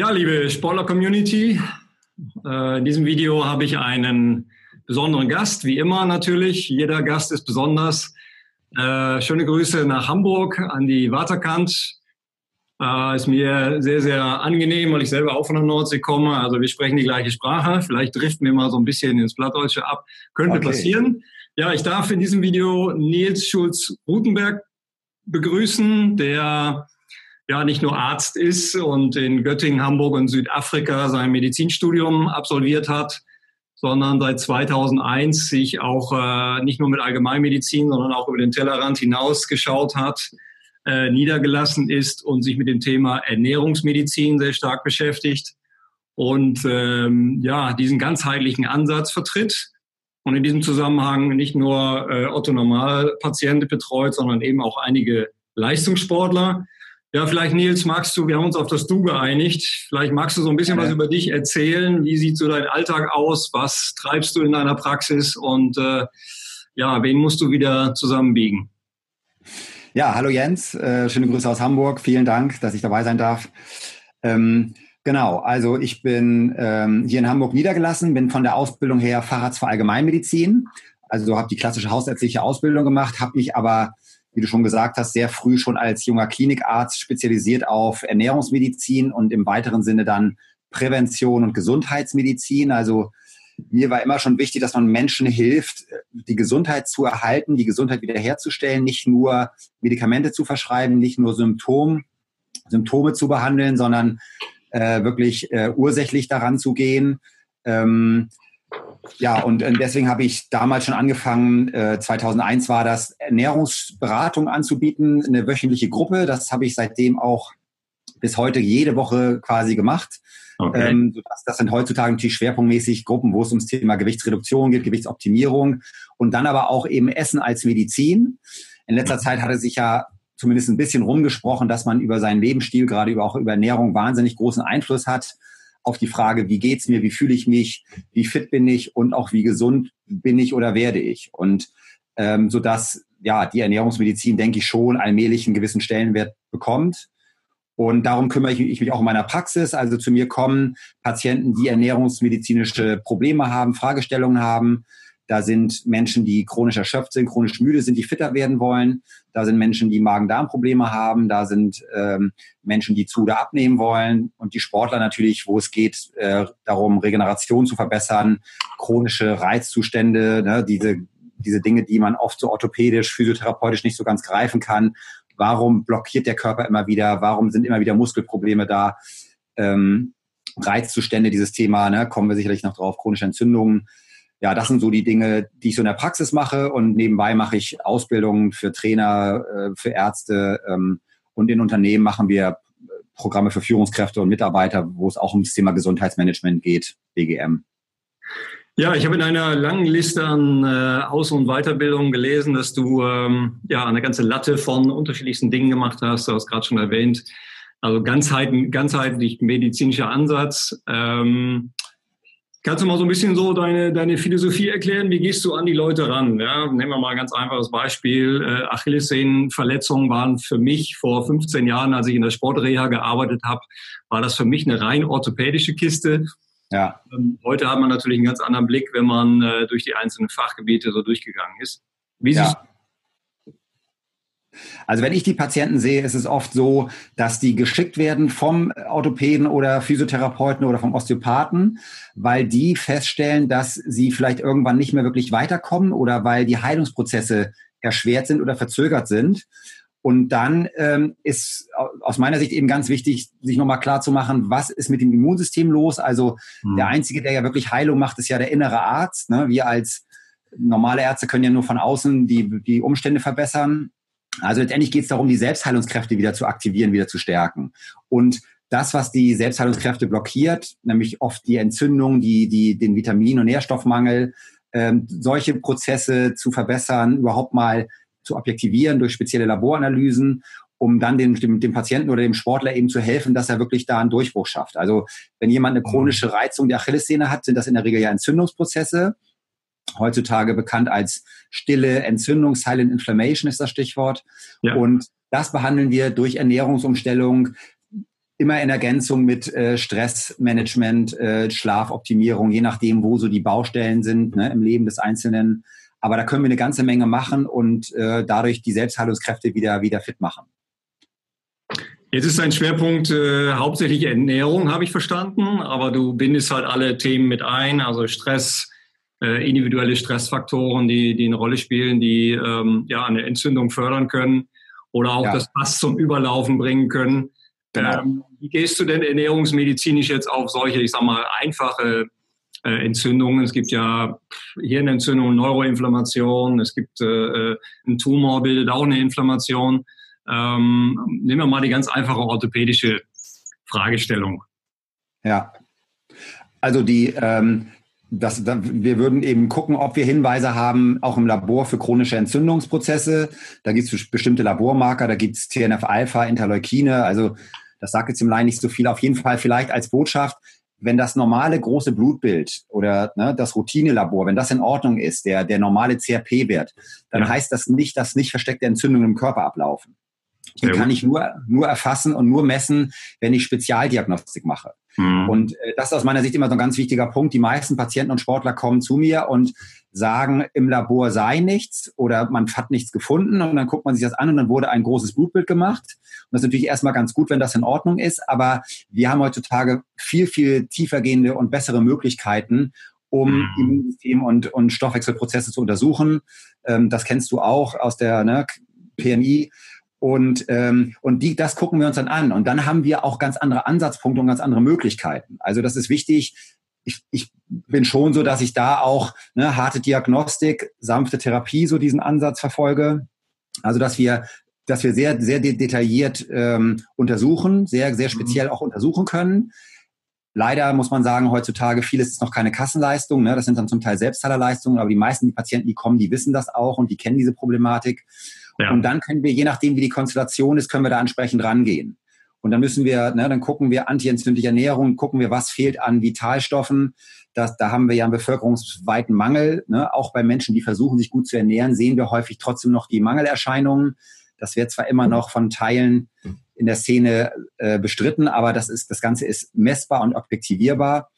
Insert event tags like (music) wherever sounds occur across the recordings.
Ja, liebe Sportler-Community, äh, in diesem Video habe ich einen besonderen Gast, wie immer natürlich. Jeder Gast ist besonders. Äh, schöne Grüße nach Hamburg an die Waterkant. Äh, ist mir sehr, sehr angenehm, weil ich selber auch von der Nordsee komme. Also wir sprechen die gleiche Sprache. Vielleicht driften wir mal so ein bisschen ins Plattdeutsche ab. Könnte okay. passieren. Ja, ich darf in diesem Video Nils Schulz-Rutenberg begrüßen, der ja nicht nur Arzt ist und in Göttingen, Hamburg und Südafrika sein Medizinstudium absolviert hat, sondern seit 2001 sich auch äh, nicht nur mit Allgemeinmedizin, sondern auch über den Tellerrand hinaus geschaut hat, äh, niedergelassen ist und sich mit dem Thema Ernährungsmedizin sehr stark beschäftigt und ähm, ja diesen ganzheitlichen Ansatz vertritt und in diesem Zusammenhang nicht nur äh, Otto Normal Patienten betreut, sondern eben auch einige Leistungssportler. Ja, vielleicht Nils, magst du, wir haben uns auf das Du geeinigt, vielleicht magst du so ein bisschen ja. was über dich erzählen. Wie sieht so dein Alltag aus? Was treibst du in deiner Praxis? Und äh, ja, wen musst du wieder zusammenbiegen? Ja, hallo Jens, äh, schöne Grüße aus Hamburg. Vielen Dank, dass ich dabei sein darf. Ähm, genau, also ich bin ähm, hier in Hamburg niedergelassen, bin von der Ausbildung her Facharzt für Allgemeinmedizin. Also habe die klassische hausärztliche Ausbildung gemacht, habe mich aber wie du schon gesagt hast, sehr früh schon als junger Klinikarzt spezialisiert auf Ernährungsmedizin und im weiteren Sinne dann Prävention und Gesundheitsmedizin. Also mir war immer schon wichtig, dass man Menschen hilft, die Gesundheit zu erhalten, die Gesundheit wiederherzustellen, nicht nur Medikamente zu verschreiben, nicht nur Symptom, Symptome zu behandeln, sondern äh, wirklich äh, ursächlich daran zu gehen. Ähm, ja, und äh, deswegen habe ich damals schon angefangen, 2001 äh, war das, Ernährungsberatung anzubieten, eine wöchentliche Gruppe. Das habe ich seitdem auch bis heute jede Woche quasi gemacht. Okay. Ähm, das sind heutzutage natürlich schwerpunktmäßig Gruppen, wo es ums Thema Gewichtsreduktion geht, Gewichtsoptimierung und dann aber auch eben Essen als Medizin. In letzter. Zeit hatte sich ja zumindest ein bisschen rumgesprochen, dass man über seinen Lebensstil, gerade über, auch über Ernährung, wahnsinnig großen Einfluss hat auf die Frage, wie geht's mir, wie fühle ich mich, wie fit bin ich und auch wie gesund bin ich oder werde ich. Und ähm, so dass ja die Ernährungsmedizin, denke ich, schon allmählich einen gewissen Stellenwert bekommt. Und darum kümmere ich mich auch in meiner Praxis. Also zu mir kommen Patienten, die ernährungsmedizinische Probleme haben, Fragestellungen haben, da sind Menschen, die chronisch erschöpft sind, chronisch müde sind, die fitter werden wollen. Da sind Menschen, die Magen-Darm-Probleme haben. Da sind ähm, Menschen, die zu oder abnehmen wollen. Und die Sportler natürlich, wo es geht, äh, darum, Regeneration zu verbessern, chronische Reizzustände, ne, diese, diese Dinge, die man oft so orthopädisch, physiotherapeutisch nicht so ganz greifen kann. Warum blockiert der Körper immer wieder? Warum sind immer wieder Muskelprobleme da? Ähm, Reizzustände, dieses Thema, ne, kommen wir sicherlich noch drauf, chronische Entzündungen ja, das sind so die Dinge, die ich so in der Praxis mache und nebenbei mache ich Ausbildungen für Trainer, äh, für Ärzte ähm, und in Unternehmen machen wir äh, Programme für Führungskräfte und Mitarbeiter, wo es auch um das Thema Gesundheitsmanagement geht, BGM. Ja, ich habe in einer langen Liste an äh, Aus- und Weiterbildungen gelesen, dass du ähm, ja eine ganze Latte von unterschiedlichsten Dingen gemacht hast. Du hast gerade schon erwähnt, also ganzheitlich, ganzheitlich medizinischer Ansatz. Ähm, Kannst du mal so ein bisschen so deine, deine Philosophie erklären? Wie gehst du an die Leute ran? Ja, nehmen wir mal ein ganz einfaches Beispiel. Äh, Achillessehnenverletzungen waren für mich vor 15 Jahren, als ich in der Sportreha gearbeitet habe, war das für mich eine rein orthopädische Kiste. Ja. Ähm, heute hat man natürlich einen ganz anderen Blick, wenn man äh, durch die einzelnen Fachgebiete so durchgegangen ist. Wie siehst ja. Also wenn ich die Patienten sehe, ist es oft so, dass die geschickt werden vom Orthopäden oder Physiotherapeuten oder vom Osteopathen, weil die feststellen, dass sie vielleicht irgendwann nicht mehr wirklich weiterkommen oder weil die Heilungsprozesse erschwert sind oder verzögert sind. Und dann ähm, ist aus meiner Sicht eben ganz wichtig, sich nochmal klar zu machen, was ist mit dem Immunsystem los? Also mhm. der Einzige, der ja wirklich Heilung macht, ist ja der innere Arzt. Ne? Wir als normale Ärzte können ja nur von außen die, die Umstände verbessern. Also letztendlich geht es darum, die Selbstheilungskräfte wieder zu aktivieren, wieder zu stärken. Und das, was die Selbstheilungskräfte blockiert, nämlich oft die Entzündung, die, die, den Vitamin- und Nährstoffmangel, ähm, solche Prozesse zu verbessern, überhaupt mal zu objektivieren durch spezielle Laboranalysen, um dann dem, dem, dem Patienten oder dem Sportler eben zu helfen, dass er wirklich da einen Durchbruch schafft. Also wenn jemand eine chronische Reizung der Achillessehne hat, sind das in der Regel ja Entzündungsprozesse heutzutage bekannt als stille Entzündung, Silent Inflammation ist das Stichwort. Ja. Und das behandeln wir durch Ernährungsumstellung, immer in Ergänzung mit äh, Stressmanagement, äh, Schlafoptimierung, je nachdem, wo so die Baustellen sind ne, im Leben des Einzelnen. Aber da können wir eine ganze Menge machen und äh, dadurch die Selbstheilungskräfte wieder, wieder fit machen. Jetzt ist dein Schwerpunkt äh, hauptsächlich Ernährung, habe ich verstanden, aber du bindest halt alle Themen mit ein, also Stress, äh, individuelle Stressfaktoren, die, die eine Rolle spielen, die ähm, ja eine Entzündung fördern können oder auch ja. das Pass zum Überlaufen bringen können. Genau. Ähm, wie gehst du denn ernährungsmedizinisch jetzt auf solche, ich sag mal, einfache äh, Entzündungen? Es gibt ja Hirnentzündung, Neuroinflammation, es gibt äh, äh, ein Tumor, bildet auch eine Inflammation. Ähm, nehmen wir mal die ganz einfache orthopädische Fragestellung. Ja, also die, ähm, das, da, wir würden eben gucken, ob wir Hinweise haben, auch im Labor für chronische Entzündungsprozesse. Da gibt es bestimmte Labormarker, da gibt es TNF-Alpha, Interleukine, also das sagt jetzt im Laien nicht so viel. Auf jeden Fall vielleicht als Botschaft, wenn das normale große Blutbild oder ne, das Routinelabor, wenn das in Ordnung ist, der, der normale CRP-Wert, dann ja. heißt das nicht, dass nicht versteckte Entzündungen im Körper ablaufen. Die kann ich nur, nur erfassen und nur messen, wenn ich Spezialdiagnostik mache. Mhm. Und äh, das ist aus meiner Sicht immer so ein ganz wichtiger Punkt. Die meisten Patienten und Sportler kommen zu mir und sagen, im Labor sei nichts oder man hat nichts gefunden und dann guckt man sich das an und dann wurde ein großes Blutbild gemacht. Und das ist natürlich erstmal ganz gut, wenn das in Ordnung ist, aber wir haben heutzutage viel, viel tiefergehende und bessere Möglichkeiten, um mhm. Immunsystem und, und Stoffwechselprozesse zu untersuchen. Ähm, das kennst du auch aus der ne, PNI. Und, ähm, und die, das gucken wir uns dann an. Und dann haben wir auch ganz andere Ansatzpunkte und ganz andere Möglichkeiten. Also das ist wichtig. Ich, ich bin schon so, dass ich da auch ne, harte Diagnostik, sanfte Therapie, so diesen Ansatz verfolge. Also dass wir dass wir sehr, sehr detailliert ähm, untersuchen, sehr, sehr mhm. speziell auch untersuchen können. Leider muss man sagen, heutzutage vieles ist noch keine Kassenleistung. Ne? Das sind dann zum Teil Selbstzahlerleistungen, aber die meisten die Patienten, die kommen, die wissen das auch und die kennen diese Problematik. Ja. Und dann können wir, je nachdem, wie die Konstellation ist, können wir da entsprechend rangehen. Und dann müssen wir, ne, dann gucken wir antientzündliche Ernährung, gucken wir, was fehlt an Vitalstoffen. Das, da haben wir ja einen bevölkerungsweiten Mangel. Ne? Auch bei Menschen, die versuchen, sich gut zu ernähren, sehen wir häufig trotzdem noch die Mangelerscheinungen. Das wird zwar immer noch von Teilen in der Szene äh, bestritten, aber das ist, das Ganze ist messbar und objektivierbar.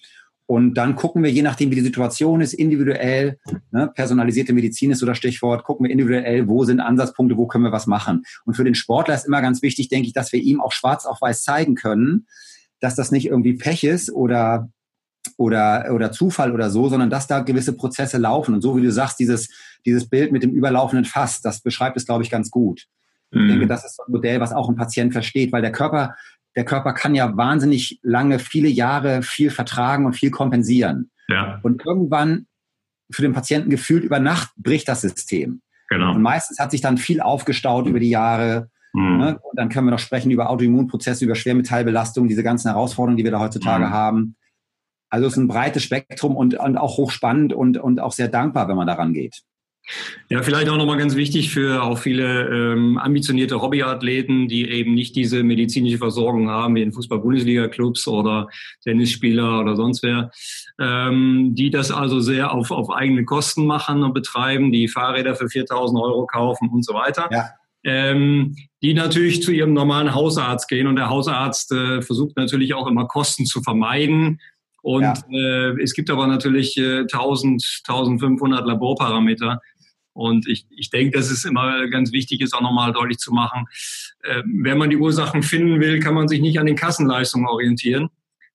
Und dann gucken wir, je nachdem, wie die Situation ist, individuell, ne, personalisierte Medizin ist so das Stichwort, gucken wir individuell, wo sind Ansatzpunkte, wo können wir was machen. Und für den Sportler ist immer ganz wichtig, denke ich, dass wir ihm auch schwarz auf weiß zeigen können, dass das nicht irgendwie Pech ist oder oder, oder Zufall oder so, sondern dass da gewisse Prozesse laufen. Und so wie du sagst, dieses, dieses Bild mit dem überlaufenden Fass, das beschreibt es, glaube ich, ganz gut. Ich denke, mhm. das ist ein Modell, was auch ein Patient versteht, weil der Körper, der Körper kann ja wahnsinnig lange, viele Jahre viel vertragen und viel kompensieren. Ja. Und irgendwann für den Patienten gefühlt über Nacht bricht das System. Genau. Und meistens hat sich dann viel aufgestaut über die Jahre. Mhm. Ne? Und dann können wir noch sprechen über Autoimmunprozesse, über Schwermetallbelastung, diese ganzen Herausforderungen, die wir da heutzutage mhm. haben. Also es ist ein breites Spektrum und, und auch hochspannend und, und auch sehr dankbar, wenn man daran geht. Ja, vielleicht auch nochmal ganz wichtig für auch viele ähm, ambitionierte Hobbyathleten, die eben nicht diese medizinische Versorgung haben, wie in Fußball-Bundesliga-Clubs oder Tennisspieler oder sonst wer, ähm, die das also sehr auf, auf eigene Kosten machen und betreiben, die Fahrräder für 4000 Euro kaufen und so weiter. Ja. Ähm, die natürlich zu ihrem normalen Hausarzt gehen und der Hausarzt äh, versucht natürlich auch immer Kosten zu vermeiden und ja. äh, es gibt aber natürlich äh, 1000, 1500 Laborparameter, und ich, ich denke, dass es immer ganz wichtig ist, auch nochmal deutlich zu machen, äh, wenn man die Ursachen finden will, kann man sich nicht an den Kassenleistungen orientieren.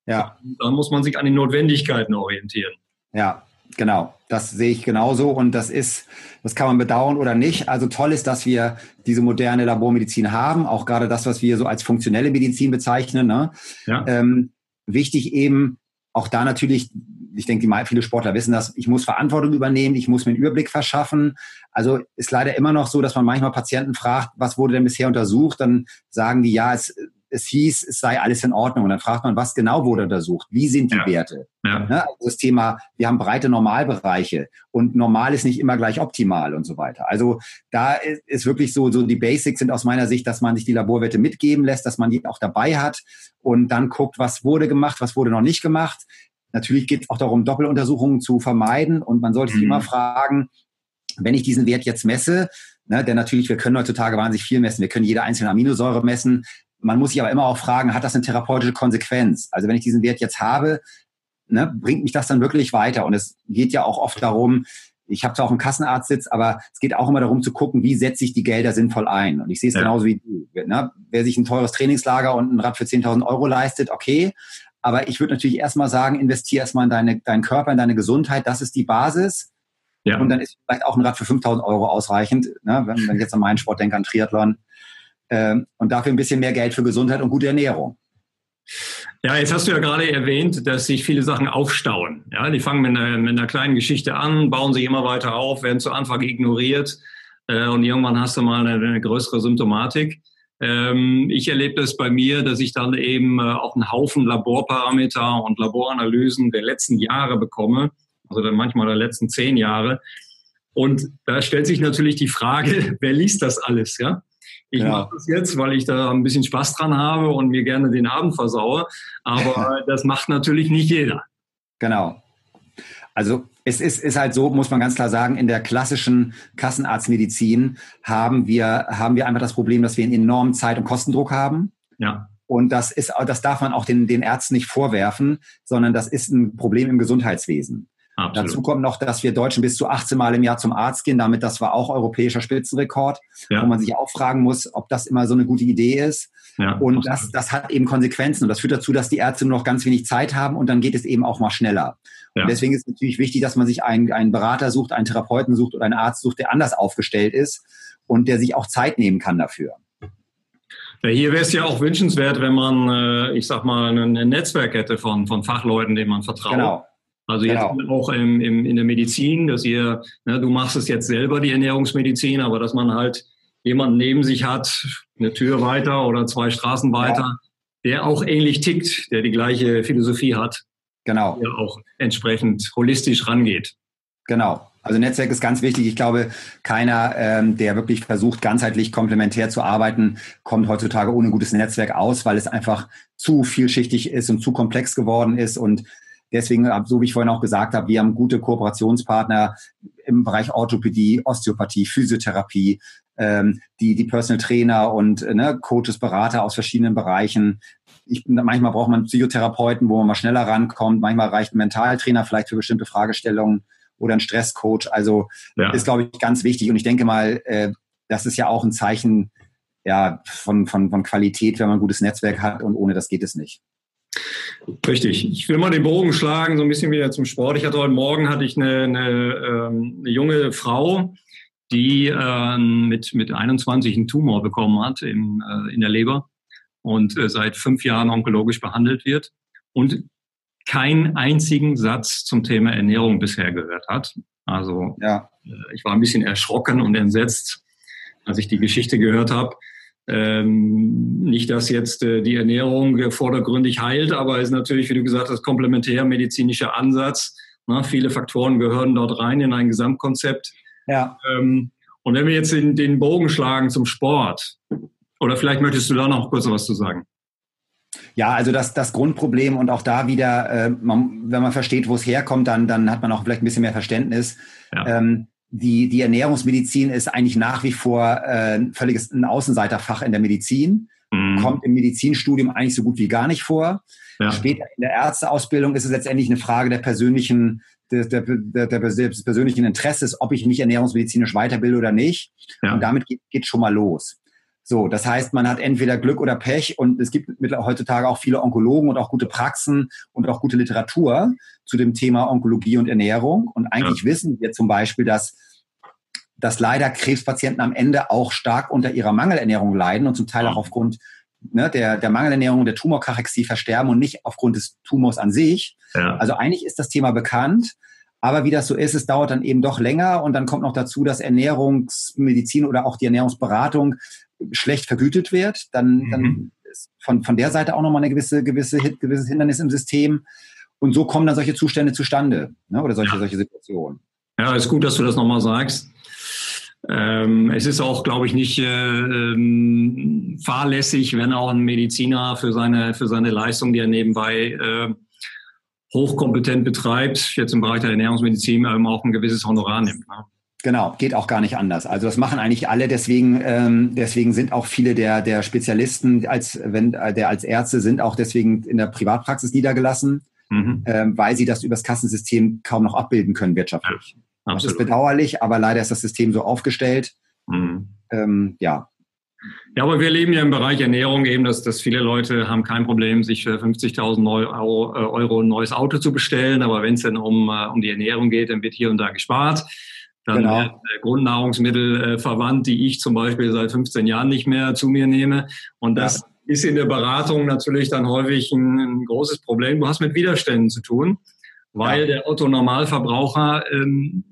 Ja. Dann muss man sich an den Notwendigkeiten orientieren. Ja, genau. Das sehe ich genauso und das ist, das kann man bedauern oder nicht. Also toll ist, dass wir diese moderne Labormedizin haben, auch gerade das, was wir so als funktionelle Medizin bezeichnen. Ne? Ja. Ähm, wichtig eben, auch da natürlich, ich denke, die viele Sportler wissen das, ich muss Verantwortung übernehmen, ich muss mir einen Überblick verschaffen. Also ist leider immer noch so, dass man manchmal Patienten fragt, was wurde denn bisher untersucht? Dann sagen die, ja, es, es hieß, es sei alles in Ordnung. Und dann fragt man, was genau wurde untersucht? Wie sind die ja. Werte? Ja. Ne? Also das Thema, wir haben breite Normalbereiche und normal ist nicht immer gleich optimal und so weiter. Also da ist wirklich so, so die Basics sind aus meiner Sicht, dass man sich die Laborwerte mitgeben lässt, dass man die auch dabei hat und dann guckt, was wurde gemacht, was wurde noch nicht gemacht. Natürlich geht es auch darum, Doppeluntersuchungen zu vermeiden und man sollte sich mhm. immer fragen, wenn ich diesen Wert jetzt messe, ne, denn natürlich, wir können heutzutage wahnsinnig viel messen. Wir können jede einzelne Aminosäure messen man muss sich aber immer auch fragen, hat das eine therapeutische Konsequenz? Also wenn ich diesen Wert jetzt habe, ne, bringt mich das dann wirklich weiter? Und es geht ja auch oft darum, ich habe zwar auch einen Kassenarztsitz, aber es geht auch immer darum zu gucken, wie setze ich die Gelder sinnvoll ein. Und ich sehe es ja. genauso wie du. Ne? Wer sich ein teures Trainingslager und ein Rad für 10.000 Euro leistet, okay. Aber ich würde natürlich erstmal sagen, investiere erstmal in deine, deinen Körper, in deine Gesundheit. Das ist die Basis. Ja. Und dann ist vielleicht auch ein Rad für 5.000 Euro ausreichend. Ne? Wenn, wenn ich jetzt an meinen Sport denke, an Triathlon. Ähm, und dafür ein bisschen mehr Geld für Gesundheit und gute Ernährung. Ja, jetzt hast du ja gerade erwähnt, dass sich viele Sachen aufstauen. Ja, die fangen mit einer, mit einer kleinen Geschichte an, bauen sich immer weiter auf, werden zu Anfang ignoriert äh, und irgendwann hast du mal eine, eine größere Symptomatik. Ähm, ich erlebe das bei mir, dass ich dann eben äh, auch einen Haufen Laborparameter und Laboranalysen der letzten Jahre bekomme, also dann manchmal der letzten zehn Jahre. Und da stellt sich natürlich die Frage, (laughs) wer liest das alles, ja? Ich ja. mache das jetzt, weil ich da ein bisschen Spaß dran habe und mir gerne den Abend versaue. Aber (laughs) das macht natürlich nicht jeder. Genau. Also es ist, ist halt so, muss man ganz klar sagen, in der klassischen Kassenarztmedizin haben wir, haben wir einfach das Problem, dass wir einen enormen Zeit- und Kostendruck haben. Ja. Und das ist, das darf man auch den, den Ärzten nicht vorwerfen, sondern das ist ein Problem im Gesundheitswesen. Absolut. Dazu kommt noch, dass wir Deutschen bis zu 18 Mal im Jahr zum Arzt gehen. Damit, das war auch europäischer Spitzenrekord, ja. wo man sich auch fragen muss, ob das immer so eine gute Idee ist. Ja, und das, das hat eben Konsequenzen. Und das führt dazu, dass die Ärzte nur noch ganz wenig Zeit haben und dann geht es eben auch mal schneller. Ja. Deswegen ist es natürlich wichtig, dass man sich einen, einen Berater sucht, einen Therapeuten sucht oder einen Arzt sucht, der anders aufgestellt ist und der sich auch Zeit nehmen kann dafür. Ja, hier wäre es ja auch wünschenswert, wenn man, äh, ich sag mal, ein Netzwerk hätte von, von Fachleuten, denen man vertraut. Genau. Also jetzt genau. auch im, im, in der Medizin, dass ihr, ne, du machst es jetzt selber, die Ernährungsmedizin, aber dass man halt jemanden neben sich hat, eine Tür weiter oder zwei Straßen weiter, ja. der auch ähnlich tickt, der die gleiche Philosophie hat. Genau. Der auch entsprechend holistisch rangeht. Genau. Also Netzwerk ist ganz wichtig. Ich glaube, keiner, ähm, der wirklich versucht, ganzheitlich komplementär zu arbeiten, kommt heutzutage ohne gutes Netzwerk aus, weil es einfach zu vielschichtig ist und zu komplex geworden ist und Deswegen, so wie ich vorhin auch gesagt habe, wir haben gute Kooperationspartner im Bereich Orthopädie, Osteopathie, Physiotherapie, ähm, die, die Personal Trainer und äh, ne, Coaches, Berater aus verschiedenen Bereichen. Ich, manchmal braucht man Psychotherapeuten, wo man mal schneller rankommt. Manchmal reicht ein Mentaltrainer vielleicht für bestimmte Fragestellungen oder ein Stresscoach. Also ja. ist, glaube ich, ganz wichtig. Und ich denke mal, äh, das ist ja auch ein Zeichen ja, von, von, von Qualität, wenn man ein gutes Netzwerk hat. Und ohne das geht es nicht. Richtig. Ich will mal den Bogen schlagen, so ein bisschen wieder zum Sport. Ich hatte heute Morgen hatte ich eine, eine, ähm, eine junge Frau, die äh, mit, mit 21 einen Tumor bekommen hat im, äh, in der Leber und äh, seit fünf Jahren onkologisch behandelt wird und keinen einzigen Satz zum Thema Ernährung bisher gehört hat. Also ja. Äh, ich war ein bisschen erschrocken und entsetzt, als ich die Geschichte gehört habe. Ähm, nicht, dass jetzt äh, die Ernährung vordergründig heilt, aber ist natürlich, wie du gesagt hast, komplementärmedizinischer Ansatz. Na, viele Faktoren gehören dort rein in ein Gesamtkonzept. Ja. Ähm, und wenn wir jetzt den, den Bogen schlagen zum Sport, oder vielleicht möchtest du da noch kurz was zu sagen? Ja, also das, das Grundproblem und auch da wieder, äh, man, wenn man versteht, wo es herkommt, dann, dann hat man auch vielleicht ein bisschen mehr Verständnis. Ja. Ähm, die, die Ernährungsmedizin ist eigentlich nach wie vor äh, völliges ein Außenseiterfach in der Medizin, mhm. kommt im Medizinstudium eigentlich so gut wie gar nicht vor. Ja. Später in der Ärzteausbildung ist es letztendlich eine Frage der persönlichen, der, der, der, der des persönlichen Interesses, ob ich mich ernährungsmedizinisch weiterbilde oder nicht. Ja. Und damit geht, geht schon mal los. So, das heißt, man hat entweder Glück oder Pech und es gibt heutzutage auch viele Onkologen und auch gute Praxen und auch gute Literatur zu dem Thema Onkologie und Ernährung. Und eigentlich ja. wissen wir zum Beispiel, dass dass leider Krebspatienten am Ende auch stark unter ihrer Mangelernährung leiden und zum Teil auch aufgrund ne, der, der Mangelernährung und der Tumorkarexie versterben und nicht aufgrund des Tumors an sich. Ja. Also eigentlich ist das Thema bekannt. Aber wie das so ist, es dauert dann eben doch länger und dann kommt noch dazu, dass Ernährungsmedizin oder auch die Ernährungsberatung schlecht vergütet wird, dann, mhm. dann ist von, von der Seite auch nochmal eine gewisse, gewisse, gewisses Hindernis im System. Und so kommen dann solche Zustände zustande ne? oder solche, ja. solche Situationen. Ja, ist gut, dass du das nochmal sagst. Ähm, es ist auch, glaube ich, nicht äh, ähm, fahrlässig, wenn auch ein Mediziner für seine, für seine Leistung, die er nebenbei äh, hochkompetent betreibt, jetzt im Bereich der Ernährungsmedizin, ähm, auch ein gewisses Honorar nimmt. Ne? Genau, geht auch gar nicht anders. Also das machen eigentlich alle. Deswegen, ähm, deswegen sind auch viele der der Spezialisten als wenn äh, der als Ärzte sind auch deswegen in der Privatpraxis niedergelassen, mhm. ähm, weil sie das übers Kassensystem kaum noch abbilden können wirtschaftlich. Ja, das ist bedauerlich, aber leider ist das System so aufgestellt. Mhm. Ähm, ja. Ja, aber wir leben ja im Bereich Ernährung eben, dass, dass viele Leute haben kein Problem, sich für 50.000 Euro, Euro ein neues Auto zu bestellen. Aber wenn es dann um, äh, um die Ernährung geht, dann wird hier und da gespart. Dann genau. werden Grundnahrungsmittel äh, verwandt, die ich zum Beispiel seit 15 Jahren nicht mehr zu mir nehme. Und das ja. ist in der Beratung natürlich dann häufig ein, ein, großes Problem. Du hast mit Widerständen zu tun, weil ja. der Otto-Normalverbraucher, ähm,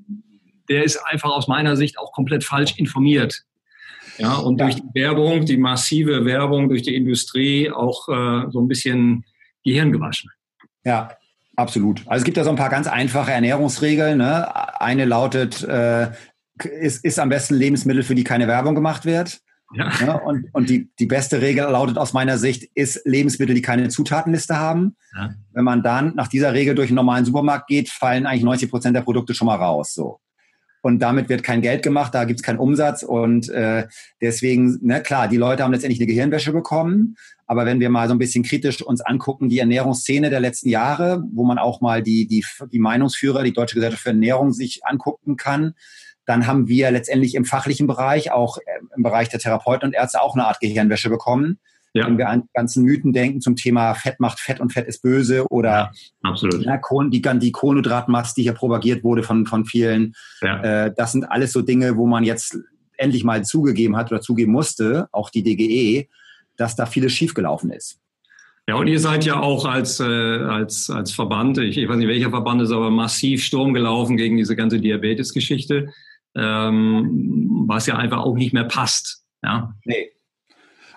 der ist einfach aus meiner Sicht auch komplett falsch informiert. Ja, und ja. durch die Werbung, die massive Werbung durch die Industrie auch äh, so ein bisschen Gehirn gewaschen. Ja, Absolut. Also es gibt ja so ein paar ganz einfache Ernährungsregeln. Ne? Eine lautet, äh, ist, ist am besten Lebensmittel, für die keine Werbung gemacht wird. Ja. Ne? Und, und die, die beste Regel lautet aus meiner Sicht, ist Lebensmittel, die keine Zutatenliste haben. Ja. Wenn man dann nach dieser Regel durch einen normalen Supermarkt geht, fallen eigentlich 90 Prozent der Produkte schon mal raus. So und damit wird kein Geld gemacht, da gibt es keinen Umsatz. Und äh, deswegen, ne, klar, die Leute haben letztendlich eine Gehirnwäsche bekommen, aber wenn wir mal so ein bisschen kritisch uns angucken, die Ernährungsszene der letzten Jahre, wo man auch mal die, die, die Meinungsführer, die Deutsche Gesellschaft für Ernährung sich angucken kann, dann haben wir letztendlich im fachlichen Bereich, auch äh, im Bereich der Therapeuten und Ärzte auch eine Art Gehirnwäsche bekommen ja. Wenn wir an ganzen Mythen denken zum Thema Fett macht Fett und Fett ist böse oder. Ja, die, die Kohlenhydratmast, die hier propagiert wurde von, von vielen. Ja. Äh, das sind alles so Dinge, wo man jetzt endlich mal zugegeben hat oder zugeben musste, auch die DGE, dass da vieles schiefgelaufen ist. Ja, und ihr seid ja auch als, äh, als, als Verband, ich, ich weiß nicht welcher Verband ist, aber massiv Sturm gelaufen gegen diese ganze Diabetes-Geschichte, ähm, was ja einfach auch nicht mehr passt. Ja? Nee,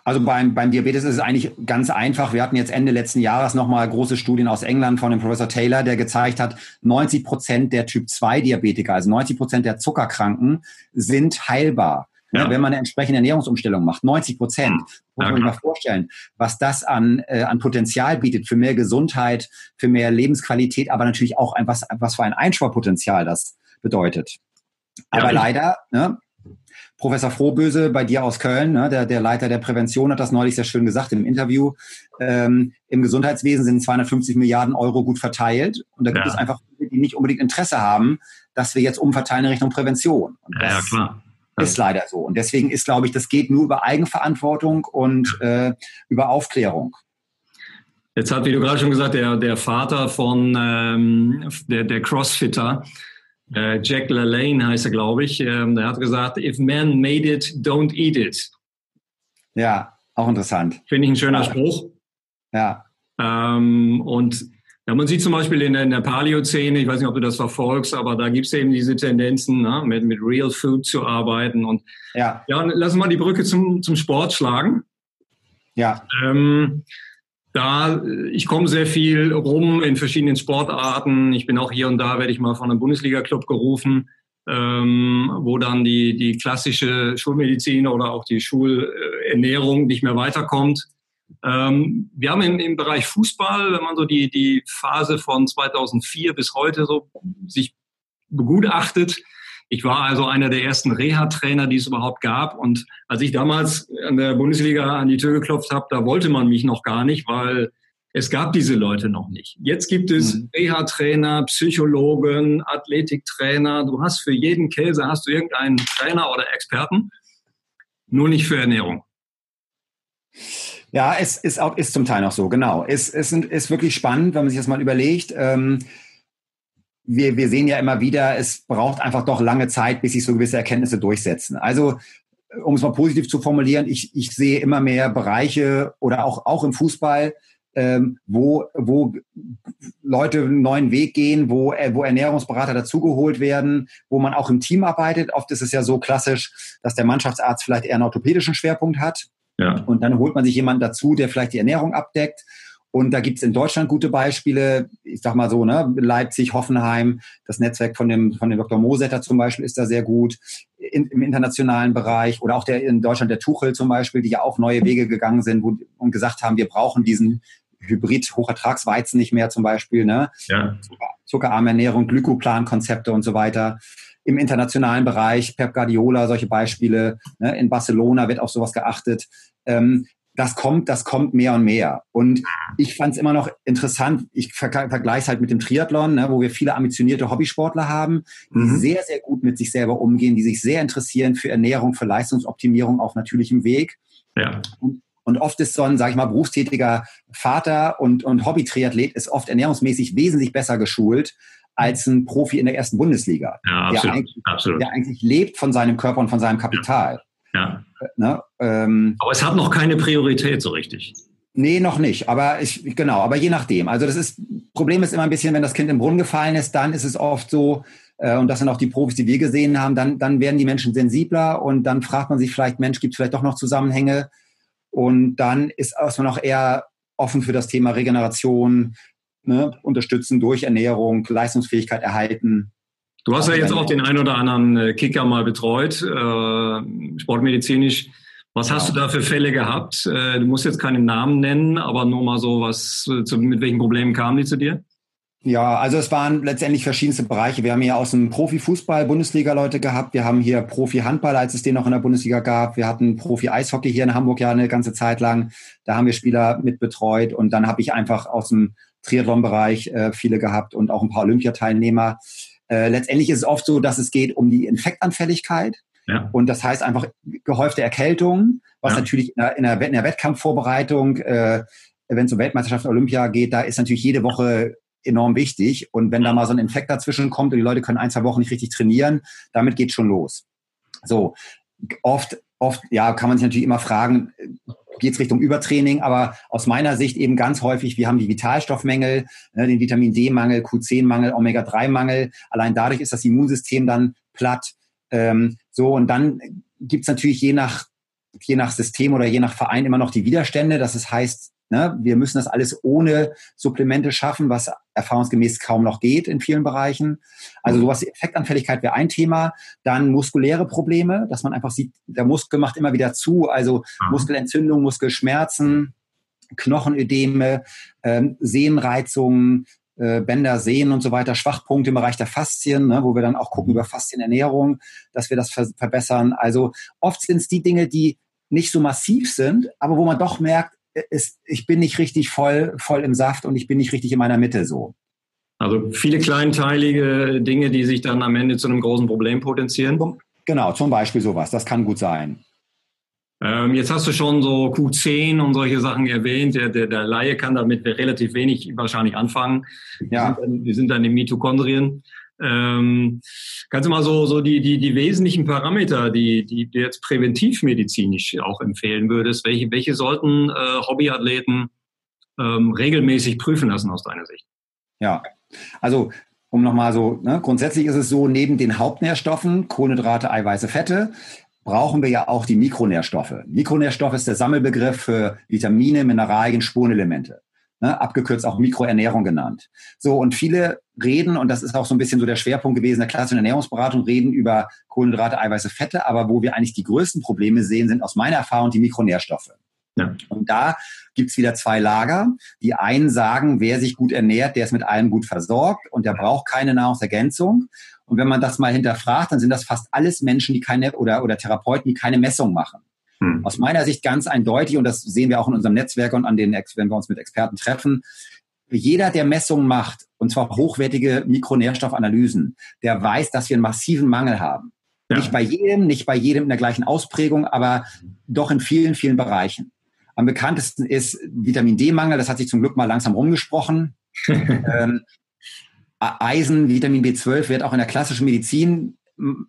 also beim, beim Diabetes ist es eigentlich ganz einfach. Wir hatten jetzt Ende letzten Jahres nochmal große Studien aus England von dem Professor Taylor, der gezeigt hat, 90 Prozent der Typ-2-Diabetiker, also 90 Prozent der Zuckerkranken sind heilbar. Ja. wenn man eine entsprechende Ernährungsumstellung macht, 90 Prozent, muss man sich mal vorstellen, was das an, äh, an Potenzial bietet für mehr Gesundheit, für mehr Lebensqualität, aber natürlich auch ein, was, was für ein Einsparpotenzial das bedeutet. Aber ja, leider, ne, Professor Frohböse bei dir aus Köln, ne, der, der Leiter der Prävention, hat das neulich sehr schön gesagt im Interview. Ähm, Im Gesundheitswesen sind 250 Milliarden Euro gut verteilt. Und da gibt ja. es einfach viele, die nicht unbedingt Interesse haben, dass wir jetzt umverteilen in Richtung Prävention. Und das ja, klar. ist leider so. Und deswegen ist, glaube ich, das geht nur über Eigenverantwortung und äh, über Aufklärung. Jetzt hat, wie du gerade schon gesagt, der, der Vater von ähm, der, der Crossfitter, äh, Jack LaLanne heißt er, glaube ich. Ähm, der hat gesagt, if man made it, don't eat it. Ja, auch interessant. Finde ich ein schöner ja. Spruch. Ja. Ähm, und ja, man sieht zum Beispiel in der, in der Paleo-Szene, ich weiß nicht, ob du das verfolgst, aber da gibt es eben diese Tendenzen, ne, mit, mit Real Food zu arbeiten. Und ja, ja lass mal die Brücke zum, zum Sport schlagen. Ja. Ähm, da, ich komme sehr viel rum in verschiedenen Sportarten. Ich bin auch hier und da, werde ich mal von einem Bundesliga-Club gerufen, ähm, wo dann die, die klassische Schulmedizin oder auch die Schulernährung nicht mehr weiterkommt. Ähm, wir haben im, im Bereich Fußball, wenn man so die, die Phase von 2004 bis heute so sich begutachtet, ich war also einer der ersten Reha-Trainer, die es überhaupt gab. Und als ich damals an der Bundesliga an die Tür geklopft habe, da wollte man mich noch gar nicht, weil es gab diese Leute noch nicht. Jetzt gibt es mhm. Reha-Trainer, Psychologen, Athletiktrainer. Du hast für jeden Käse hast du irgendeinen Trainer oder Experten, nur nicht für Ernährung. Ja, es ist auch ist zum Teil noch so, genau. Es, es ist wirklich spannend, wenn man sich das mal überlegt. Ähm, wir, wir sehen ja immer wieder, es braucht einfach doch lange Zeit, bis sich so gewisse Erkenntnisse durchsetzen. Also um es mal positiv zu formulieren, ich, ich sehe immer mehr Bereiche oder auch, auch im Fußball, ähm, wo, wo Leute einen neuen Weg gehen, wo, äh, wo Ernährungsberater dazugeholt werden, wo man auch im Team arbeitet. Oft ist es ja so klassisch, dass der Mannschaftsarzt vielleicht eher einen orthopädischen Schwerpunkt hat. Ja. Und dann holt man sich jemanden dazu, der vielleicht die Ernährung abdeckt. Und da gibt es in Deutschland gute Beispiele. Ich sag mal so, ne, Leipzig, Hoffenheim, das Netzwerk von dem, von dem Dr. Mosetter zum Beispiel ist da sehr gut. In, Im internationalen Bereich oder auch der in Deutschland der Tuchel zum Beispiel, die ja auch neue Wege gegangen sind wo, und gesagt haben, wir brauchen diesen Hybrid-Hochertragsweizen nicht mehr zum Beispiel. Ne? Ja. zuckerarme Ernährung, Glykoplan-Konzepte und so weiter. Im internationalen Bereich, Pep Guardiola, solche Beispiele. Ne? In Barcelona wird auf sowas geachtet. Ähm, das kommt, das kommt mehr und mehr. Und ich fand es immer noch interessant, ich ver vergleiche es halt mit dem Triathlon, ne, wo wir viele ambitionierte Hobbysportler haben, die mhm. sehr, sehr gut mit sich selber umgehen, die sich sehr interessieren für Ernährung, für Leistungsoptimierung auf natürlichem Weg. Ja. Und, und oft ist so ein, sage ich mal, berufstätiger Vater und, und Hobby-Triathlet ist oft ernährungsmäßig wesentlich besser geschult als ein Profi in der ersten Bundesliga, ja, absolut, der, eigentlich, absolut. der eigentlich lebt von seinem Körper und von seinem Kapital. Ja. Ne? Ähm, aber es hat noch keine Priorität so richtig. Nee, noch nicht. Aber ich, genau, aber je nachdem. Also das ist, Problem ist immer ein bisschen, wenn das Kind im Brunnen gefallen ist, dann ist es oft so, äh, und das sind auch die Profis, die wir gesehen haben, dann, dann werden die Menschen sensibler und dann fragt man sich vielleicht, Mensch, gibt es vielleicht doch noch Zusammenhänge? Und dann ist man auch eher offen für das Thema Regeneration, ne, unterstützen durch Ernährung, Leistungsfähigkeit erhalten. Du hast ja jetzt auch den ein oder anderen äh, Kicker mal betreut, äh, sportmedizinisch. Was hast du da für Fälle gehabt? Äh, du musst jetzt keinen Namen nennen, aber nur mal so, was zu, mit welchen Problemen kamen die zu dir? Ja, also es waren letztendlich verschiedenste Bereiche. Wir haben hier aus dem Profifußball Bundesliga Leute gehabt. Wir haben hier Profi-Handball, als es den noch in der Bundesliga gab. Wir hatten Profi-Eishockey hier in Hamburg ja eine ganze Zeit lang. Da haben wir Spieler mit betreut. Und dann habe ich einfach aus dem Triathlon-Bereich äh, viele gehabt und auch ein paar Olympiateilnehmer. Äh, letztendlich ist es oft so, dass es geht um die Infektanfälligkeit. Ja. Und das heißt einfach gehäufte Erkältung, was ja. natürlich in der, in der, in der Wettkampfvorbereitung, äh, wenn es um Weltmeisterschaft Olympia geht, da ist natürlich jede Woche enorm wichtig. Und wenn da mal so ein Infekt dazwischen kommt und die Leute können ein, zwei Wochen nicht richtig trainieren, damit geht schon los. So, oft, oft, ja, kann man sich natürlich immer fragen, geht es Richtung Übertraining, aber aus meiner Sicht eben ganz häufig, wir haben die Vitalstoffmängel, ne, den Vitamin D-Mangel, Q10-Mangel, Omega-3-Mangel. Allein dadurch ist das Immunsystem dann platt. Ähm, so, und dann gibt's natürlich je nach, je nach System oder je nach Verein immer noch die Widerstände. Das heißt, ne, wir müssen das alles ohne Supplemente schaffen, was erfahrungsgemäß kaum noch geht in vielen Bereichen. Also sowas, Effektanfälligkeit wäre ein Thema. Dann muskuläre Probleme, dass man einfach sieht, der Muskel macht immer wieder zu. Also mhm. Muskelentzündung, Muskelschmerzen, Knochenödeme, ähm, Sehnenreizungen, äh, Bänder, Sehnen und so weiter, Schwachpunkte im Bereich der Faszien, ne, wo wir dann auch gucken über Faszienernährung, dass wir das ver verbessern. Also oft sind es die Dinge, die nicht so massiv sind, aber wo man doch merkt, es, ich bin nicht richtig voll, voll im Saft und ich bin nicht richtig in meiner Mitte so. Also viele kleinteilige Dinge, die sich dann am Ende zu einem großen Problem potenzieren. Genau, zum Beispiel sowas. Das kann gut sein. Ähm, jetzt hast du schon so Q10 und solche Sachen erwähnt. Der, der, der Laie kann damit relativ wenig wahrscheinlich anfangen. Ja. Wir sind dann, wir sind dann in Mitochondrien. Ähm, kannst du mal so, so die, die, die wesentlichen Parameter, die, die du jetzt präventivmedizinisch auch empfehlen würdest, welche, welche sollten äh, Hobbyathleten ähm, regelmäßig prüfen lassen aus deiner Sicht? Ja, also um nochmal so, ne, grundsätzlich ist es so, neben den Hauptnährstoffen, Kohlenhydrate, Eiweiße, Fette, brauchen wir ja auch die Mikronährstoffe. Mikronährstoff ist der Sammelbegriff für Vitamine, Mineralien, Spurenelemente. Ne, abgekürzt auch Mikroernährung genannt. So, und viele reden, und das ist auch so ein bisschen so der Schwerpunkt gewesen der klassischen Ernährungsberatung, reden über Kohlenhydrate, Eiweiße, Fette, aber wo wir eigentlich die größten Probleme sehen, sind aus meiner Erfahrung die Mikronährstoffe. Ja. Und da gibt's wieder zwei Lager. Die einen sagen, wer sich gut ernährt, der ist mit allem gut versorgt und der braucht keine Nahrungsergänzung. Und wenn man das mal hinterfragt, dann sind das fast alles Menschen, die keine oder, oder Therapeuten, die keine Messung machen. Hm. Aus meiner Sicht ganz eindeutig, und das sehen wir auch in unserem Netzwerk und an den, wenn wir uns mit Experten treffen, jeder, der Messungen macht, und zwar hochwertige Mikronährstoffanalysen, der weiß, dass wir einen massiven Mangel haben. Ja. Nicht bei jedem, nicht bei jedem in der gleichen Ausprägung, aber doch in vielen, vielen Bereichen. Am bekanntesten ist Vitamin D-Mangel, das hat sich zum Glück mal langsam rumgesprochen. (laughs) ähm, Eisen, Vitamin B12 wird auch in der klassischen Medizin